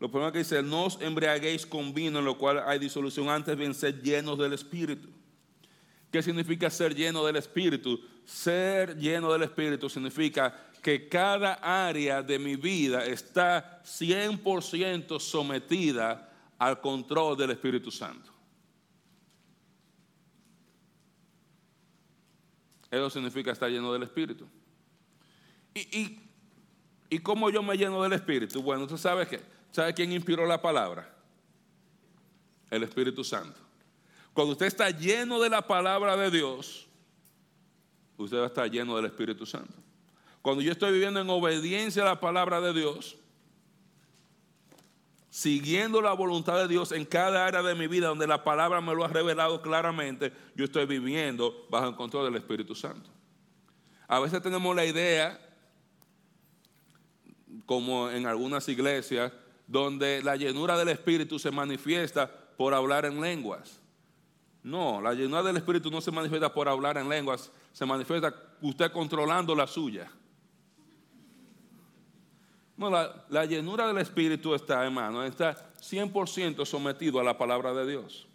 Lo primero que dice, no os embriaguéis con vino en lo cual hay disolución, antes bien ser llenos del Espíritu. ¿Qué significa ser lleno del Espíritu? Ser lleno del Espíritu significa que cada área de mi vida está 100% sometida al control del Espíritu Santo. Eso significa estar lleno del Espíritu. ¿Y, y, cómo yo me lleno del Espíritu? Bueno, ¿tú sabes qué? ¿Sabe quién inspiró la palabra? El Espíritu Santo. Cuando usted está lleno de la palabra de Dios, usted va a estar lleno del Espíritu Santo. Cuando yo estoy viviendo en obediencia a la palabra de Dios, siguiendo la voluntad de Dios en cada área de mi vida donde la palabra me lo ha revelado claramente, yo estoy viviendo bajo el control del Espíritu Santo. A veces tenemos la idea, como en algunas iglesias, donde la llenura del Espíritu se manifiesta por hablar en lenguas. No, la llenura del Espíritu no se manifiesta por hablar en lenguas, se manifiesta usted controlando la suya. No, la, llenura del Espíritu está, hermano, está 100% sometido a la palabra de Dios.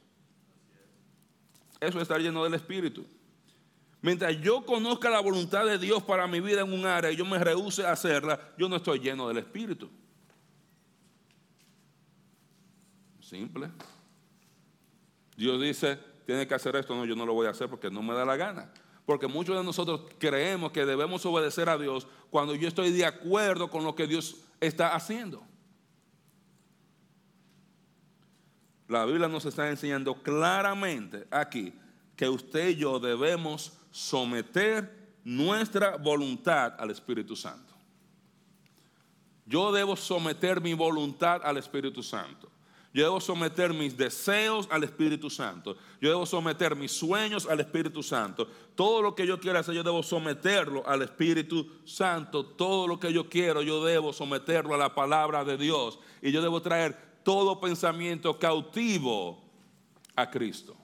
Eso es estar lleno del Espíritu. Mientras yo conozca la voluntad de Dios para mi vida en un área y yo me rehúse a hacerla, yo no estoy lleno del Espíritu. Simple. Dios dice, tiene que hacer esto, no, yo no lo voy a hacer porque no me da la gana. Porque muchos de nosotros creemos que debemos obedecer a Dios cuando yo estoy de acuerdo con lo que Dios está haciendo. La Biblia nos está enseñando claramente aquí que usted y yo debemos someter nuestra voluntad al Espíritu Santo. Yo debo someter mi voluntad al Espíritu Santo. Yo debo someter mis deseos al Espíritu Santo. Yo debo someter mis sueños al Espíritu Santo. Todo lo que yo quiero hacer, yo debo someterlo al Espíritu Santo. Todo lo que yo quiero, yo debo someterlo a la palabra de Dios. Y yo debo traer todo pensamiento cautivo a Cristo.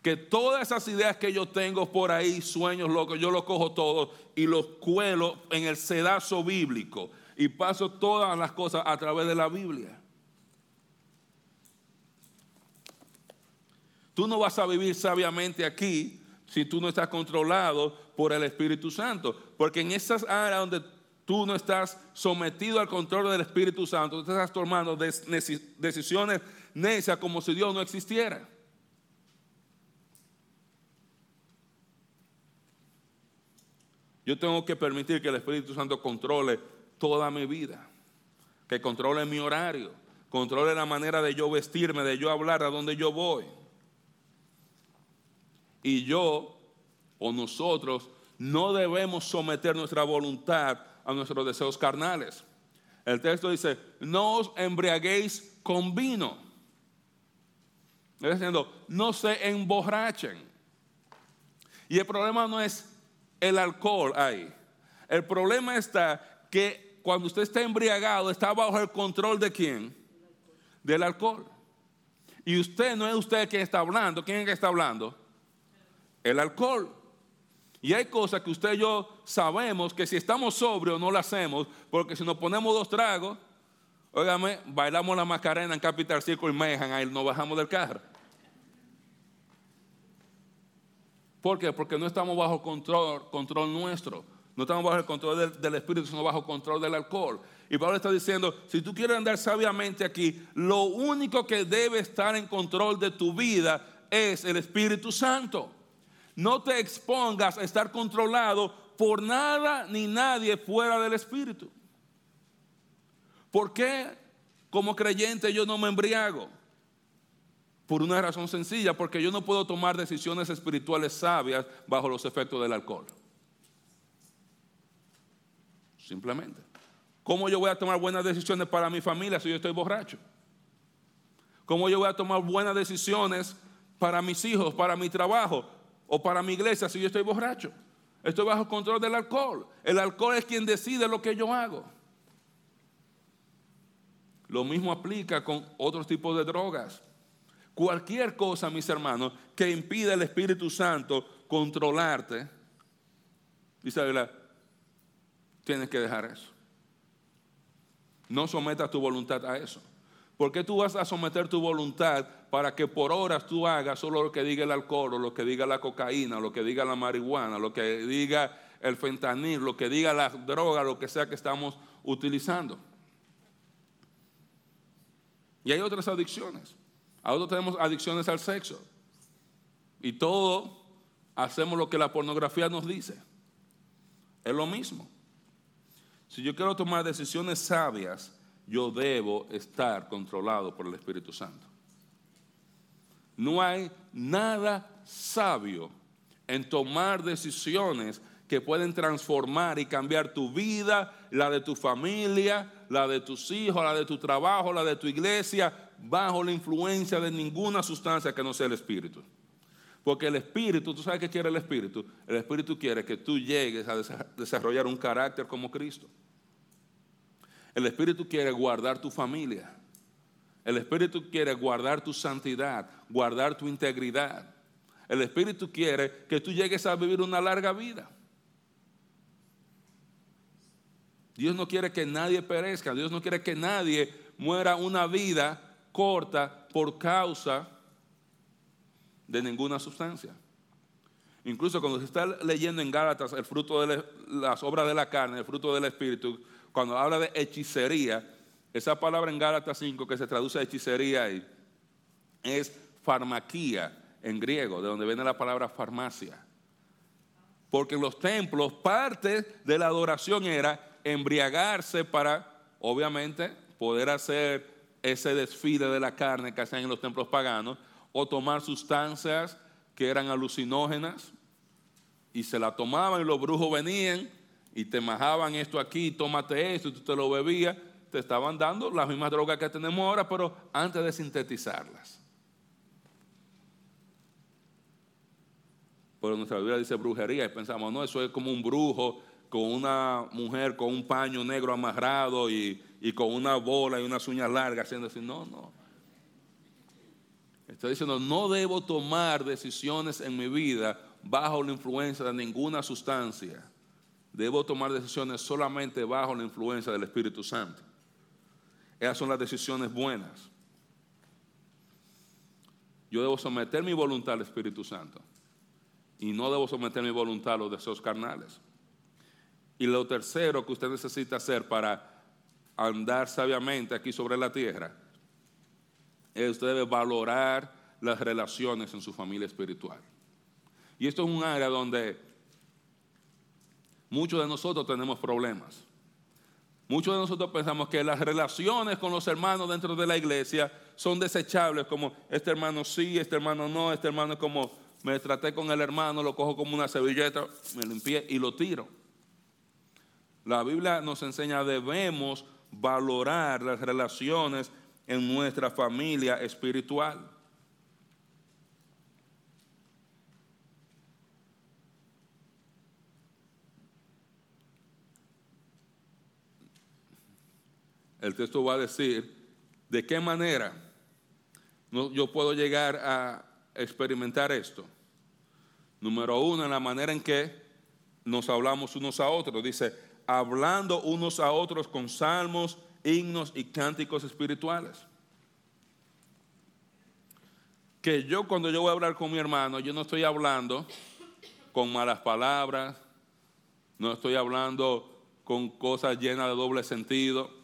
Que todas esas ideas que yo tengo por ahí, sueños locos, yo los cojo todos y los cuelo en el sedazo bíblico y paso todas las cosas a través de la Biblia. Tú no vas a vivir sabiamente aquí si tú no estás controlado por el Espíritu Santo, porque en esas áreas donde tú no estás sometido al control del Espíritu Santo, tú estás tomando decisiones necias como si Dios no existiera. Yo tengo que permitir que el Espíritu Santo controle toda mi vida, que controle mi horario, controle la manera de yo vestirme, de yo hablar, a donde yo voy. Y yo o nosotros no debemos someter nuestra voluntad a nuestros deseos carnales. El texto dice, no os embriaguéis con vino. Es diciendo, no se emborrachen. Y el problema no es el alcohol ahí. El problema está que cuando usted está embriagado, está bajo el control de quién? Del alcohol. Y usted no es usted quien está hablando. ¿Quién es que está hablando? El alcohol. Y hay cosas que usted y yo sabemos que si estamos sobrios no las hacemos, porque si nos ponemos dos tragos, óigame, bailamos la macarena en Capital Circle y Mejan, ahí nos bajamos del carro. ¿Por qué? Porque no estamos bajo control, control nuestro. No estamos bajo el control del, del, Espíritu, sino bajo control del alcohol. Y Pablo está diciendo, si tú quieres andar sabiamente aquí, lo único que debe estar en control de tu vida es el Espíritu Santo. No te expongas a estar controlado por nada ni nadie fuera del Espíritu. ¿Por qué como creyente yo no me embriago? Por una razón sencilla, porque yo no puedo tomar decisiones espirituales sabias bajo los efectos del alcohol. Simplemente. ¿Cómo yo voy a tomar buenas decisiones para mi familia si yo estoy borracho? ¿Cómo yo voy a tomar buenas decisiones para mis hijos, para mi trabajo o para mi iglesia si yo estoy borracho? Estoy bajo control del alcohol. El alcohol es quien decide lo que yo hago. Lo mismo aplica con otros tipos de drogas. Cualquier cosa, mis hermanos, que impida al Espíritu Santo controlarte, dice la tienes que dejar eso. No sometas tu voluntad a eso. ¿Por qué tú vas a someter tu voluntad para que por horas tú hagas solo lo que diga el alcohol, o lo que diga la cocaína, lo que diga la marihuana, lo que diga el fentanil, lo que diga la droga, lo que sea que estamos utilizando? Y hay otras adicciones. Ahora tenemos adicciones al sexo. Y todo hacemos lo que la pornografía nos dice. Es lo mismo. Si yo quiero tomar decisiones sabias, yo debo estar controlado por el Espíritu Santo. No hay nada sabio en tomar decisiones que pueden transformar y cambiar tu vida, la de tu familia, la de tus hijos, la de tu trabajo, la de tu iglesia, bajo la influencia de ninguna sustancia que no sea el Espíritu. Porque el Espíritu, ¿tú sabes qué quiere el Espíritu? El Espíritu quiere que tú llegues a desarrollar un carácter como Cristo. El Espíritu quiere guardar tu familia. El Espíritu quiere guardar tu santidad, guardar tu integridad. El Espíritu quiere que tú llegues a vivir una larga vida. Dios no quiere que nadie perezca. Dios no quiere que nadie muera una vida corta por causa de ninguna sustancia. Incluso cuando se está leyendo en Gálatas el fruto de las obras de la carne, el fruto del Espíritu, cuando habla de hechicería, esa palabra en Gálatas 5 que se traduce a hechicería es farmaquía en griego, de donde viene la palabra farmacia. Porque en los templos parte de la adoración era embriagarse para, obviamente, poder hacer ese desfile de la carne que hacían en los templos paganos, o tomar sustancias que eran alucinógenas, y se la tomaban y los brujos venían y te majaban esto aquí, tómate esto, y tú te lo bebías, te estaban dando las mismas drogas que tenemos ahora, pero antes de sintetizarlas. Pero nuestra Biblia dice brujería y pensamos, no, eso es como un brujo con una mujer con un paño negro amarrado y, con una bola y unas uñas largas, haciendo así. No, no. Está diciendo, no debo tomar decisiones en mi vida bajo la influencia de ninguna sustancia debo tomar decisiones solamente bajo la influencia del Espíritu Santo. Esas son las decisiones buenas. Yo debo someter mi voluntad al Espíritu Santo y no debo someter mi voluntad a los deseos carnales. Y lo tercero que usted necesita hacer para andar sabiamente aquí sobre la tierra es usted debe valorar las relaciones en su familia espiritual. Y esto es un área donde muchos de nosotros tenemos problemas. Muchos de nosotros pensamos que las relaciones con los hermanos dentro de la iglesia son desechables, como este hermano sí, este hermano no, este hermano es como me traté con el hermano, lo cojo como una servilleta, me limpié y lo tiro. La Biblia nos enseña, debemos valorar las relaciones en nuestra familia espiritual. El texto va a decir de qué manera yo puedo llegar a experimentar esto. Número uno, en la manera en que nos hablamos unos a otros. Dice, hablando unos a otros con salmos, himnos y cánticos espirituales. Que yo cuando yo voy a hablar con mi hermano, yo no estoy hablando con malas palabras, no estoy hablando con cosas llenas de doble sentido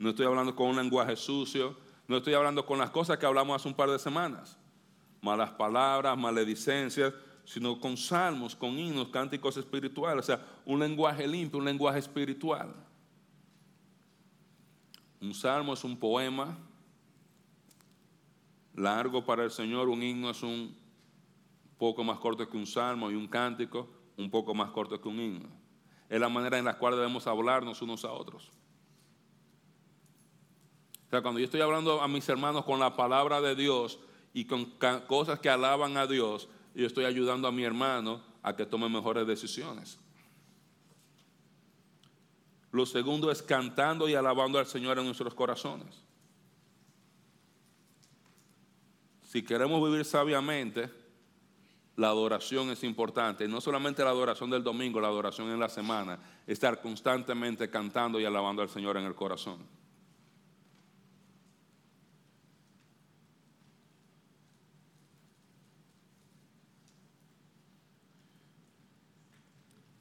no estoy hablando con un lenguaje sucio, no estoy hablando con las cosas que hablamos hace un par de semanas, malas palabras, maledicencias, sino con salmos, con himnos, cánticos espirituales, o sea, un lenguaje limpio, un lenguaje espiritual. Un salmo es un poema largo para el Señor, un himno es un poco más corto que un salmo y un cántico un poco más corto que un himno. Es la manera en la cual debemos hablarnos unos a otros. O sea, cuando yo estoy hablando a mis hermanos con la palabra de Dios y con cosas que alaban a Dios, yo estoy ayudando a mi hermano a que tome mejores decisiones. Lo segundo es cantando y alabando al Señor en nuestros corazones. Si queremos vivir sabiamente, la adoración es importante. No solamente la adoración del domingo, la adoración en la semana. Estar constantemente cantando y alabando al Señor en el corazón.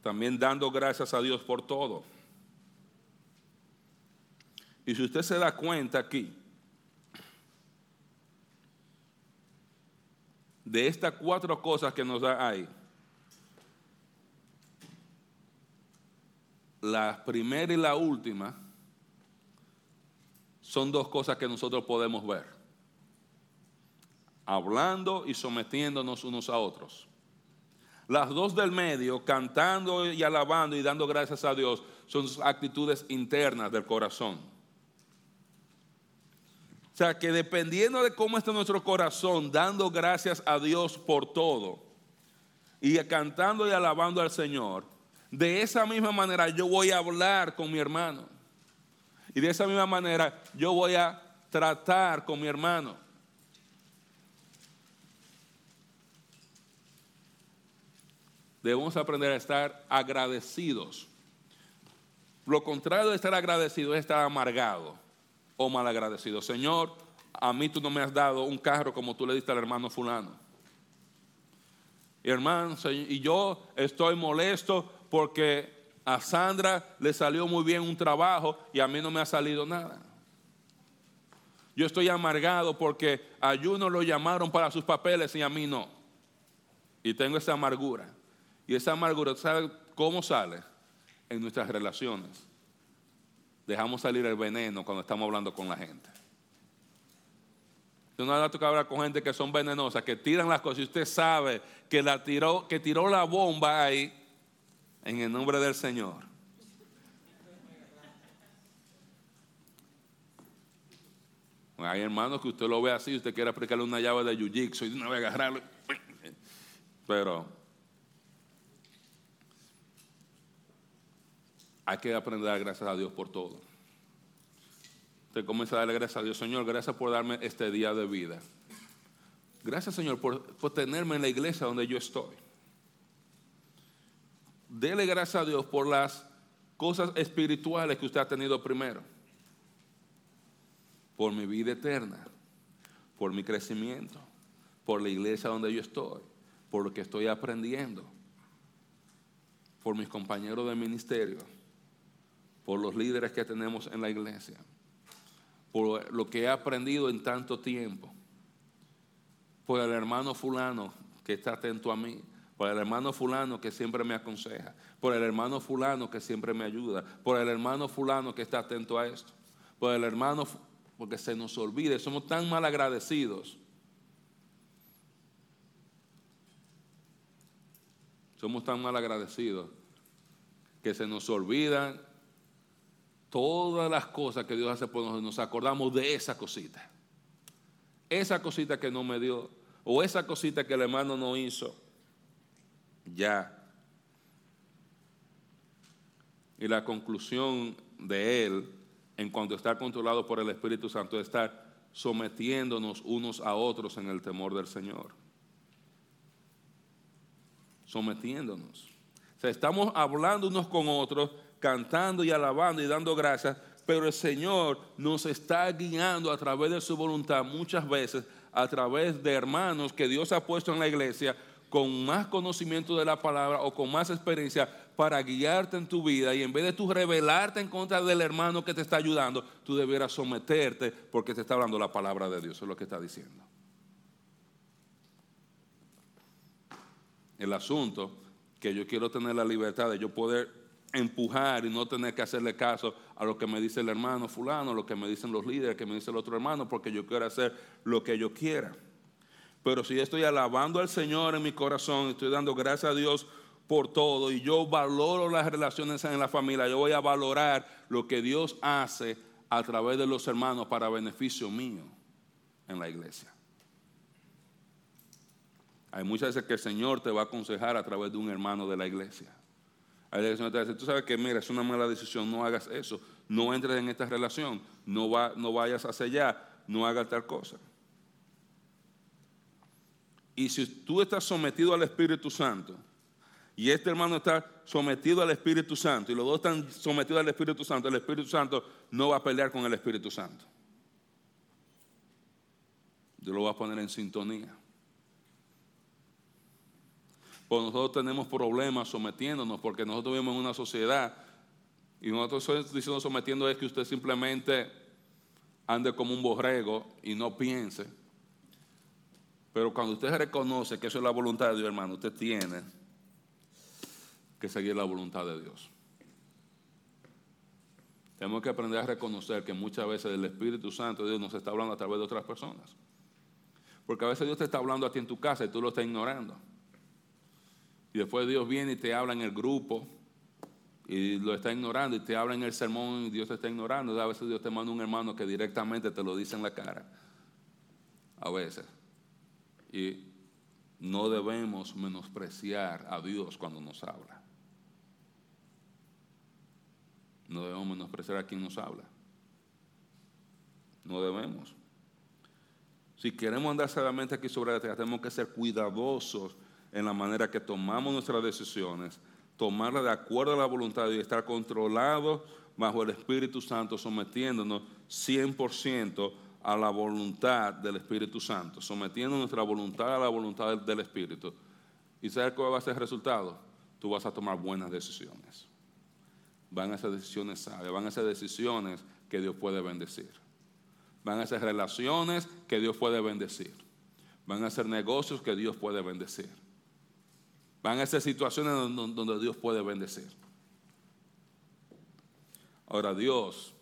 También dando gracias a Dios por todo. Y si usted se da cuenta aquí, de estas cuatro cosas que nos da ahí, la primera y la última son dos cosas que nosotros podemos ver. Hablando y sometiéndonos unos a otros. Las dos del medio, cantando y alabando y dando gracias a Dios, son actitudes internas del corazón. O sea que dependiendo de cómo está nuestro corazón, dando gracias a Dios por todo y cantando y alabando al Señor, de esa misma manera yo voy a hablar con mi hermano. Y de esa misma manera yo voy a tratar con mi hermano. Debemos aprender a estar agradecidos. Lo contrario de estar agradecido es estar amargado o mal agradecido. Señor, a mí tú no me has dado un carro como tú le diste al hermano fulano. Y hermano, y yo estoy molesto porque a Sandra le salió muy bien un trabajo y a mí no me ha salido nada. Yo estoy amargado porque a Juno lo llamaron para sus papeles y a mí no. Y tengo esa amargura. Y esa amargura, ¿sabe cómo sale? En nuestras relaciones. Dejamos salir el veneno cuando estamos hablando con la gente. Usted no ha que hablar con gente que son venenosas, que tiran las cosas y usted sabe que, la tiró, que tiró la bomba ahí en el nombre del Señor. Hay hermanos que usted lo ve así, usted quiere aplicarle una llave de jiu-jitsu y una vez agarrarlo. Pero hay que aprender a dar gracias a Dios por todo. Usted comienza a darle gracias a Dios, Señor, gracias por darme este día de vida. Gracias, Señor, por, tenerme en la iglesia donde yo estoy. dele gracias a Dios por las cosas espirituales que usted ha tenido primero. Por mi vida eterna, por mi crecimiento, por la iglesia donde yo estoy, por lo que estoy aprendiendo, por mis compañeros de ministerio, por los líderes que tenemos en la iglesia, por lo que he aprendido en tanto tiempo, por el hermano fulano que está atento a mí, por el hermano fulano que siempre me aconseja, por el hermano fulano que siempre me ayuda, por el hermano fulano que está atento a esto, por el hermano, porque se nos olvide, somos tan mal agradecidos. Somos tan mal agradecidos que se nos olvidan todas las cosas que Dios hace por nosotros. Nos acordamos de esa cosita. Esa cosita que no me dio, o esa cosita que el hermano no hizo ya. Y la conclusión de él, en cuanto a estar controlado por el Espíritu Santo, es estar sometiéndonos unos a otros en el temor del Señor. Sometiéndonos. O sea, estamos hablando unos con otros, cantando y alabando y dando gracias, pero el Señor nos está guiando a través de su voluntad muchas veces, a través de hermanos que Dios ha puesto en la iglesia con más conocimiento de la palabra o con más experiencia para guiarte en tu vida y en vez de tú rebelarte en contra del hermano que te está ayudando, tú debieras someterte porque te está hablando la palabra de Dios, es lo que está diciendo. El asunto que yo quiero tener la libertad de yo poder empujar y no tener que hacerle caso a lo que me dice el hermano fulano, lo que me dicen los líderes, que me dice el otro hermano, porque yo quiero hacer lo que yo quiera. Pero si estoy alabando al Señor en mi corazón, estoy dando gracias a Dios por todo y yo valoro las relaciones en la familia, yo voy a valorar lo que Dios hace a través de los hermanos para beneficio mío en la iglesia. Hay muchas veces que el Señor te va a aconsejar a través de un hermano de la iglesia. Tú sabes que mira, es una mala decisión, no hagas eso, no entres en esta relación, no, va, no vayas hacia allá, no hagas tal cosa. Y si tú estás sometido al Espíritu Santo, y este hermano está sometido al Espíritu Santo, y los dos están sometidos al Espíritu Santo, el Espíritu Santo no va a pelear con el Espíritu Santo. Yo lo voy a poner en sintonía. Pues nosotros tenemos problemas sometiéndonos porque nosotros vivimos en una sociedad y nosotros diciendo sometiendo es que usted simplemente ande como un borrego y no piense. Pero cuando usted reconoce que eso es la voluntad de Dios, hermano, usted tiene que seguir la voluntad de Dios. Tenemos que aprender a reconocer que muchas veces el Espíritu Santo de Dios nos está hablando a través de otras personas. Porque a veces Dios te está hablando a ti en tu casa y tú lo estás ignorando. Y después Dios viene y te habla en el grupo y lo está ignorando y te habla en el sermón y Dios te está ignorando. A veces Dios te manda un hermano que directamente te lo dice en la cara. A veces. Y no debemos menospreciar a Dios cuando nos habla. No debemos menospreciar a quien nos habla. No debemos. Si queremos andar seriamente aquí sobre la tierra, tenemos que ser cuidadosos en la manera que tomamos nuestras decisiones, tomarlas de acuerdo a la voluntad Dios, estar controlados bajo el Espíritu Santo, sometiéndonos 100% a la voluntad del Espíritu Santo, sometiendo nuestra voluntad a la voluntad del Espíritu. ¿Y sabes cuál va a ser el resultado? Tú vas a tomar buenas decisiones. Van a ser decisiones sabias, van a ser decisiones que Dios puede bendecir. Van a ser relaciones que Dios puede bendecir. Van a ser negocios que Dios puede bendecir. Van a ser situaciones donde Dios puede bendecir. Ahora Dios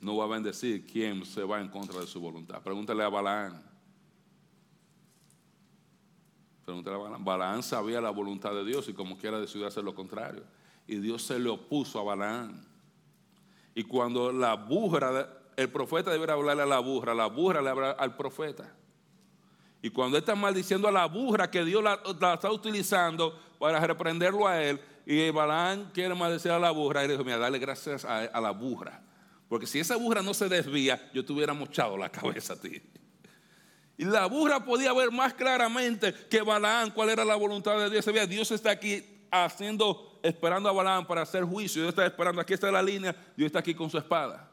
no va a bendecir quien se va en contra de su voluntad. Pregúntale a Balaán. Pregúntale a Balaán. Balaán sabía la voluntad de Dios y como quiera decidió hacer lo contrario. Y Dios se le opuso a Balaán. Y cuando la burra, el profeta debería hablarle a la burra, la burra le habla al profeta. Y cuando está maldiciendo a la burra que Dios la, está utilizando para reprenderlo a él, y Balaán quiere maldecir a la burra, le dijo, mira, dale gracias a la burra porque si esa burra no se desvía, yo te hubiera mochado la cabeza a ti. Y la burra podía ver más claramente que Balaam cuál era la voluntad de Dios. Sabía, Dios está aquí haciendo, esperando a Balaam para hacer juicio. Dios está esperando, aquí está la línea, Dios está aquí con su espada.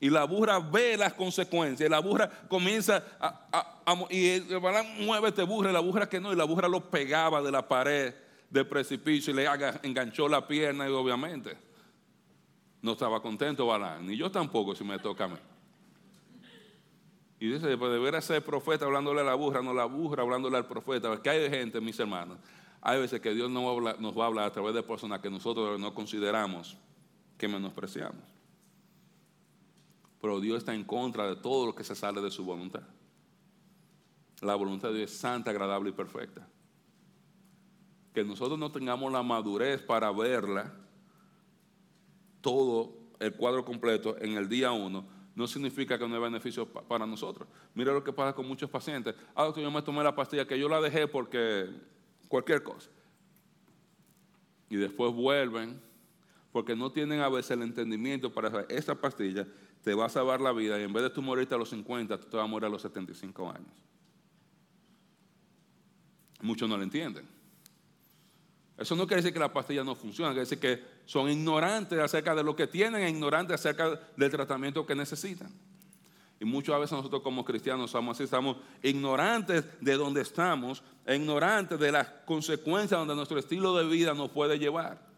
Y la burra ve las consecuencias. Y la burra comienza a, y Balaam mueve este burra y la burra que no. Y la burra lo pegaba de la pared del precipicio y le enganchó la pierna y obviamente no estaba contento Balaam. Ni yo tampoco si me toca a mí. Y dice, pues debería ser profeta hablándole a la burra, no la burra hablándole al profeta. Porque hay gente, mis hermanos, hay veces que Dios nos va nos va a, hablar a través de personas que nosotros no consideramos que menospreciamos. Pero Dios está en contra de todo lo que se sale de su voluntad. La voluntad de Dios es santa, agradable y perfecta. Que nosotros no tengamos la madurez para verla, todo el cuadro completo en el día uno, no significa que no hay beneficio para nosotros. Mira lo que pasa con muchos pacientes. Ah, yo me tomé la pastilla que yo la dejé porque cualquier cosa. Y después vuelven porque no tienen a veces el entendimiento para esa pastilla te va a salvar la vida y en vez de tú morirte a los 50, tú te vas a morir a los 75 años. Muchos no lo entienden. Eso no quiere decir que la pastilla no funciona, quiere decir que son ignorantes acerca de lo que tienen e ignorantes acerca del tratamiento que necesitan. Y muchas veces nosotros como cristianos somos así, estamos ignorantes de dónde estamos, e ignorantes de las consecuencias donde nuestro estilo de vida nos puede llevar.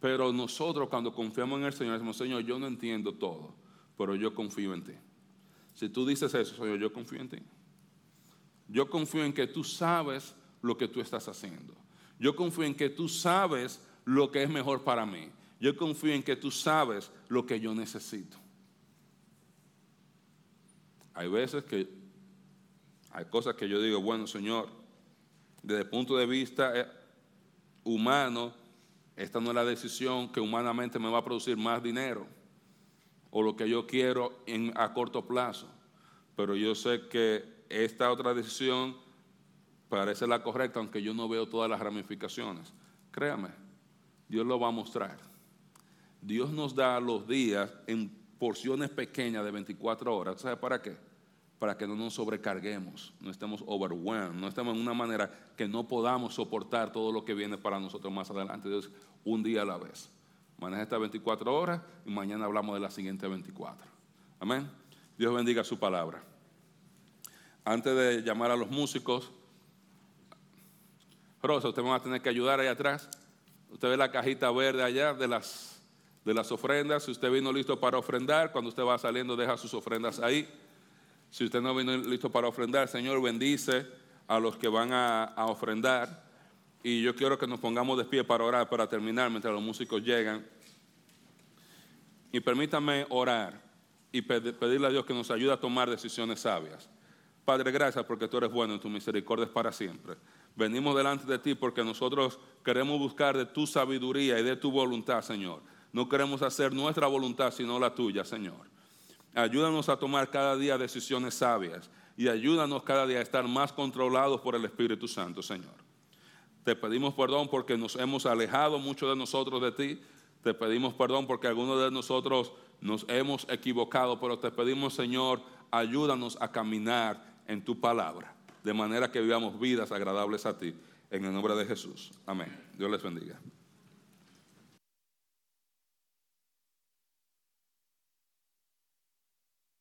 Pero nosotros cuando confiamos en el Señor, decimos, Señor, yo no entiendo todo, pero yo confío en ti. Si tú dices eso, Señor, yo confío en ti. Yo confío en que tú sabes lo que tú estás haciendo. Yo confío en que tú sabes lo que es mejor para mí. Yo confío en que tú sabes lo que yo necesito. Hay veces que hay cosas que yo digo, bueno, Señor, desde el punto de vista eh, humano, esta no es la decisión que humanamente me va a producir más dinero o lo que yo quiero en, a corto plazo. Pero yo sé que esta otra decisión parece la correcta, aunque yo no veo todas las ramificaciones. Créame, Dios lo va a mostrar. Dios nos da los días en porciones pequeñas de 24 horas. ¿Sabe para qué? Para que no nos sobrecarguemos, no estemos overwhelmed, no estemos en una manera que no podamos soportar todo lo que viene para nosotros más adelante. Dios, un día a la vez. Maneja estas 24 horas y mañana hablamos de las siguientes 24. Amén. Dios bendiga su palabra. Antes de llamar a los músicos, Rosa, usted me va a tener que ayudar ahí atrás. Usted ve la cajita verde allá de las, de las ofrendas. Si usted vino listo para ofrendar, cuando usted va saliendo, deja sus ofrendas ahí. Si usted no vino listo para ofrendar, Señor, bendice a los que van a, a ofrendar. Y yo quiero que nos pongamos de pie para orar, para terminar, mientras los músicos llegan. Y permítame orar y pedirle a Dios que nos ayude a tomar decisiones sabias. Padre, gracias porque tú eres bueno y tu misericordia es para siempre. Venimos delante de ti porque nosotros queremos buscar de tu sabiduría y de tu voluntad, Señor. No queremos hacer nuestra voluntad, sino la tuya, Señor. Ayúdanos a tomar cada día decisiones sabias y ayúdanos cada día a estar más controlados por el Espíritu Santo, Señor. Te pedimos perdón porque nos hemos alejado mucho de nosotros de ti. Te pedimos perdón porque algunos de nosotros nos hemos equivocado, pero te pedimos, Señor, ayúdanos a caminar en tu palabra de manera que vivamos vidas agradables a ti. En el nombre de Jesús. Amén. Dios les bendiga.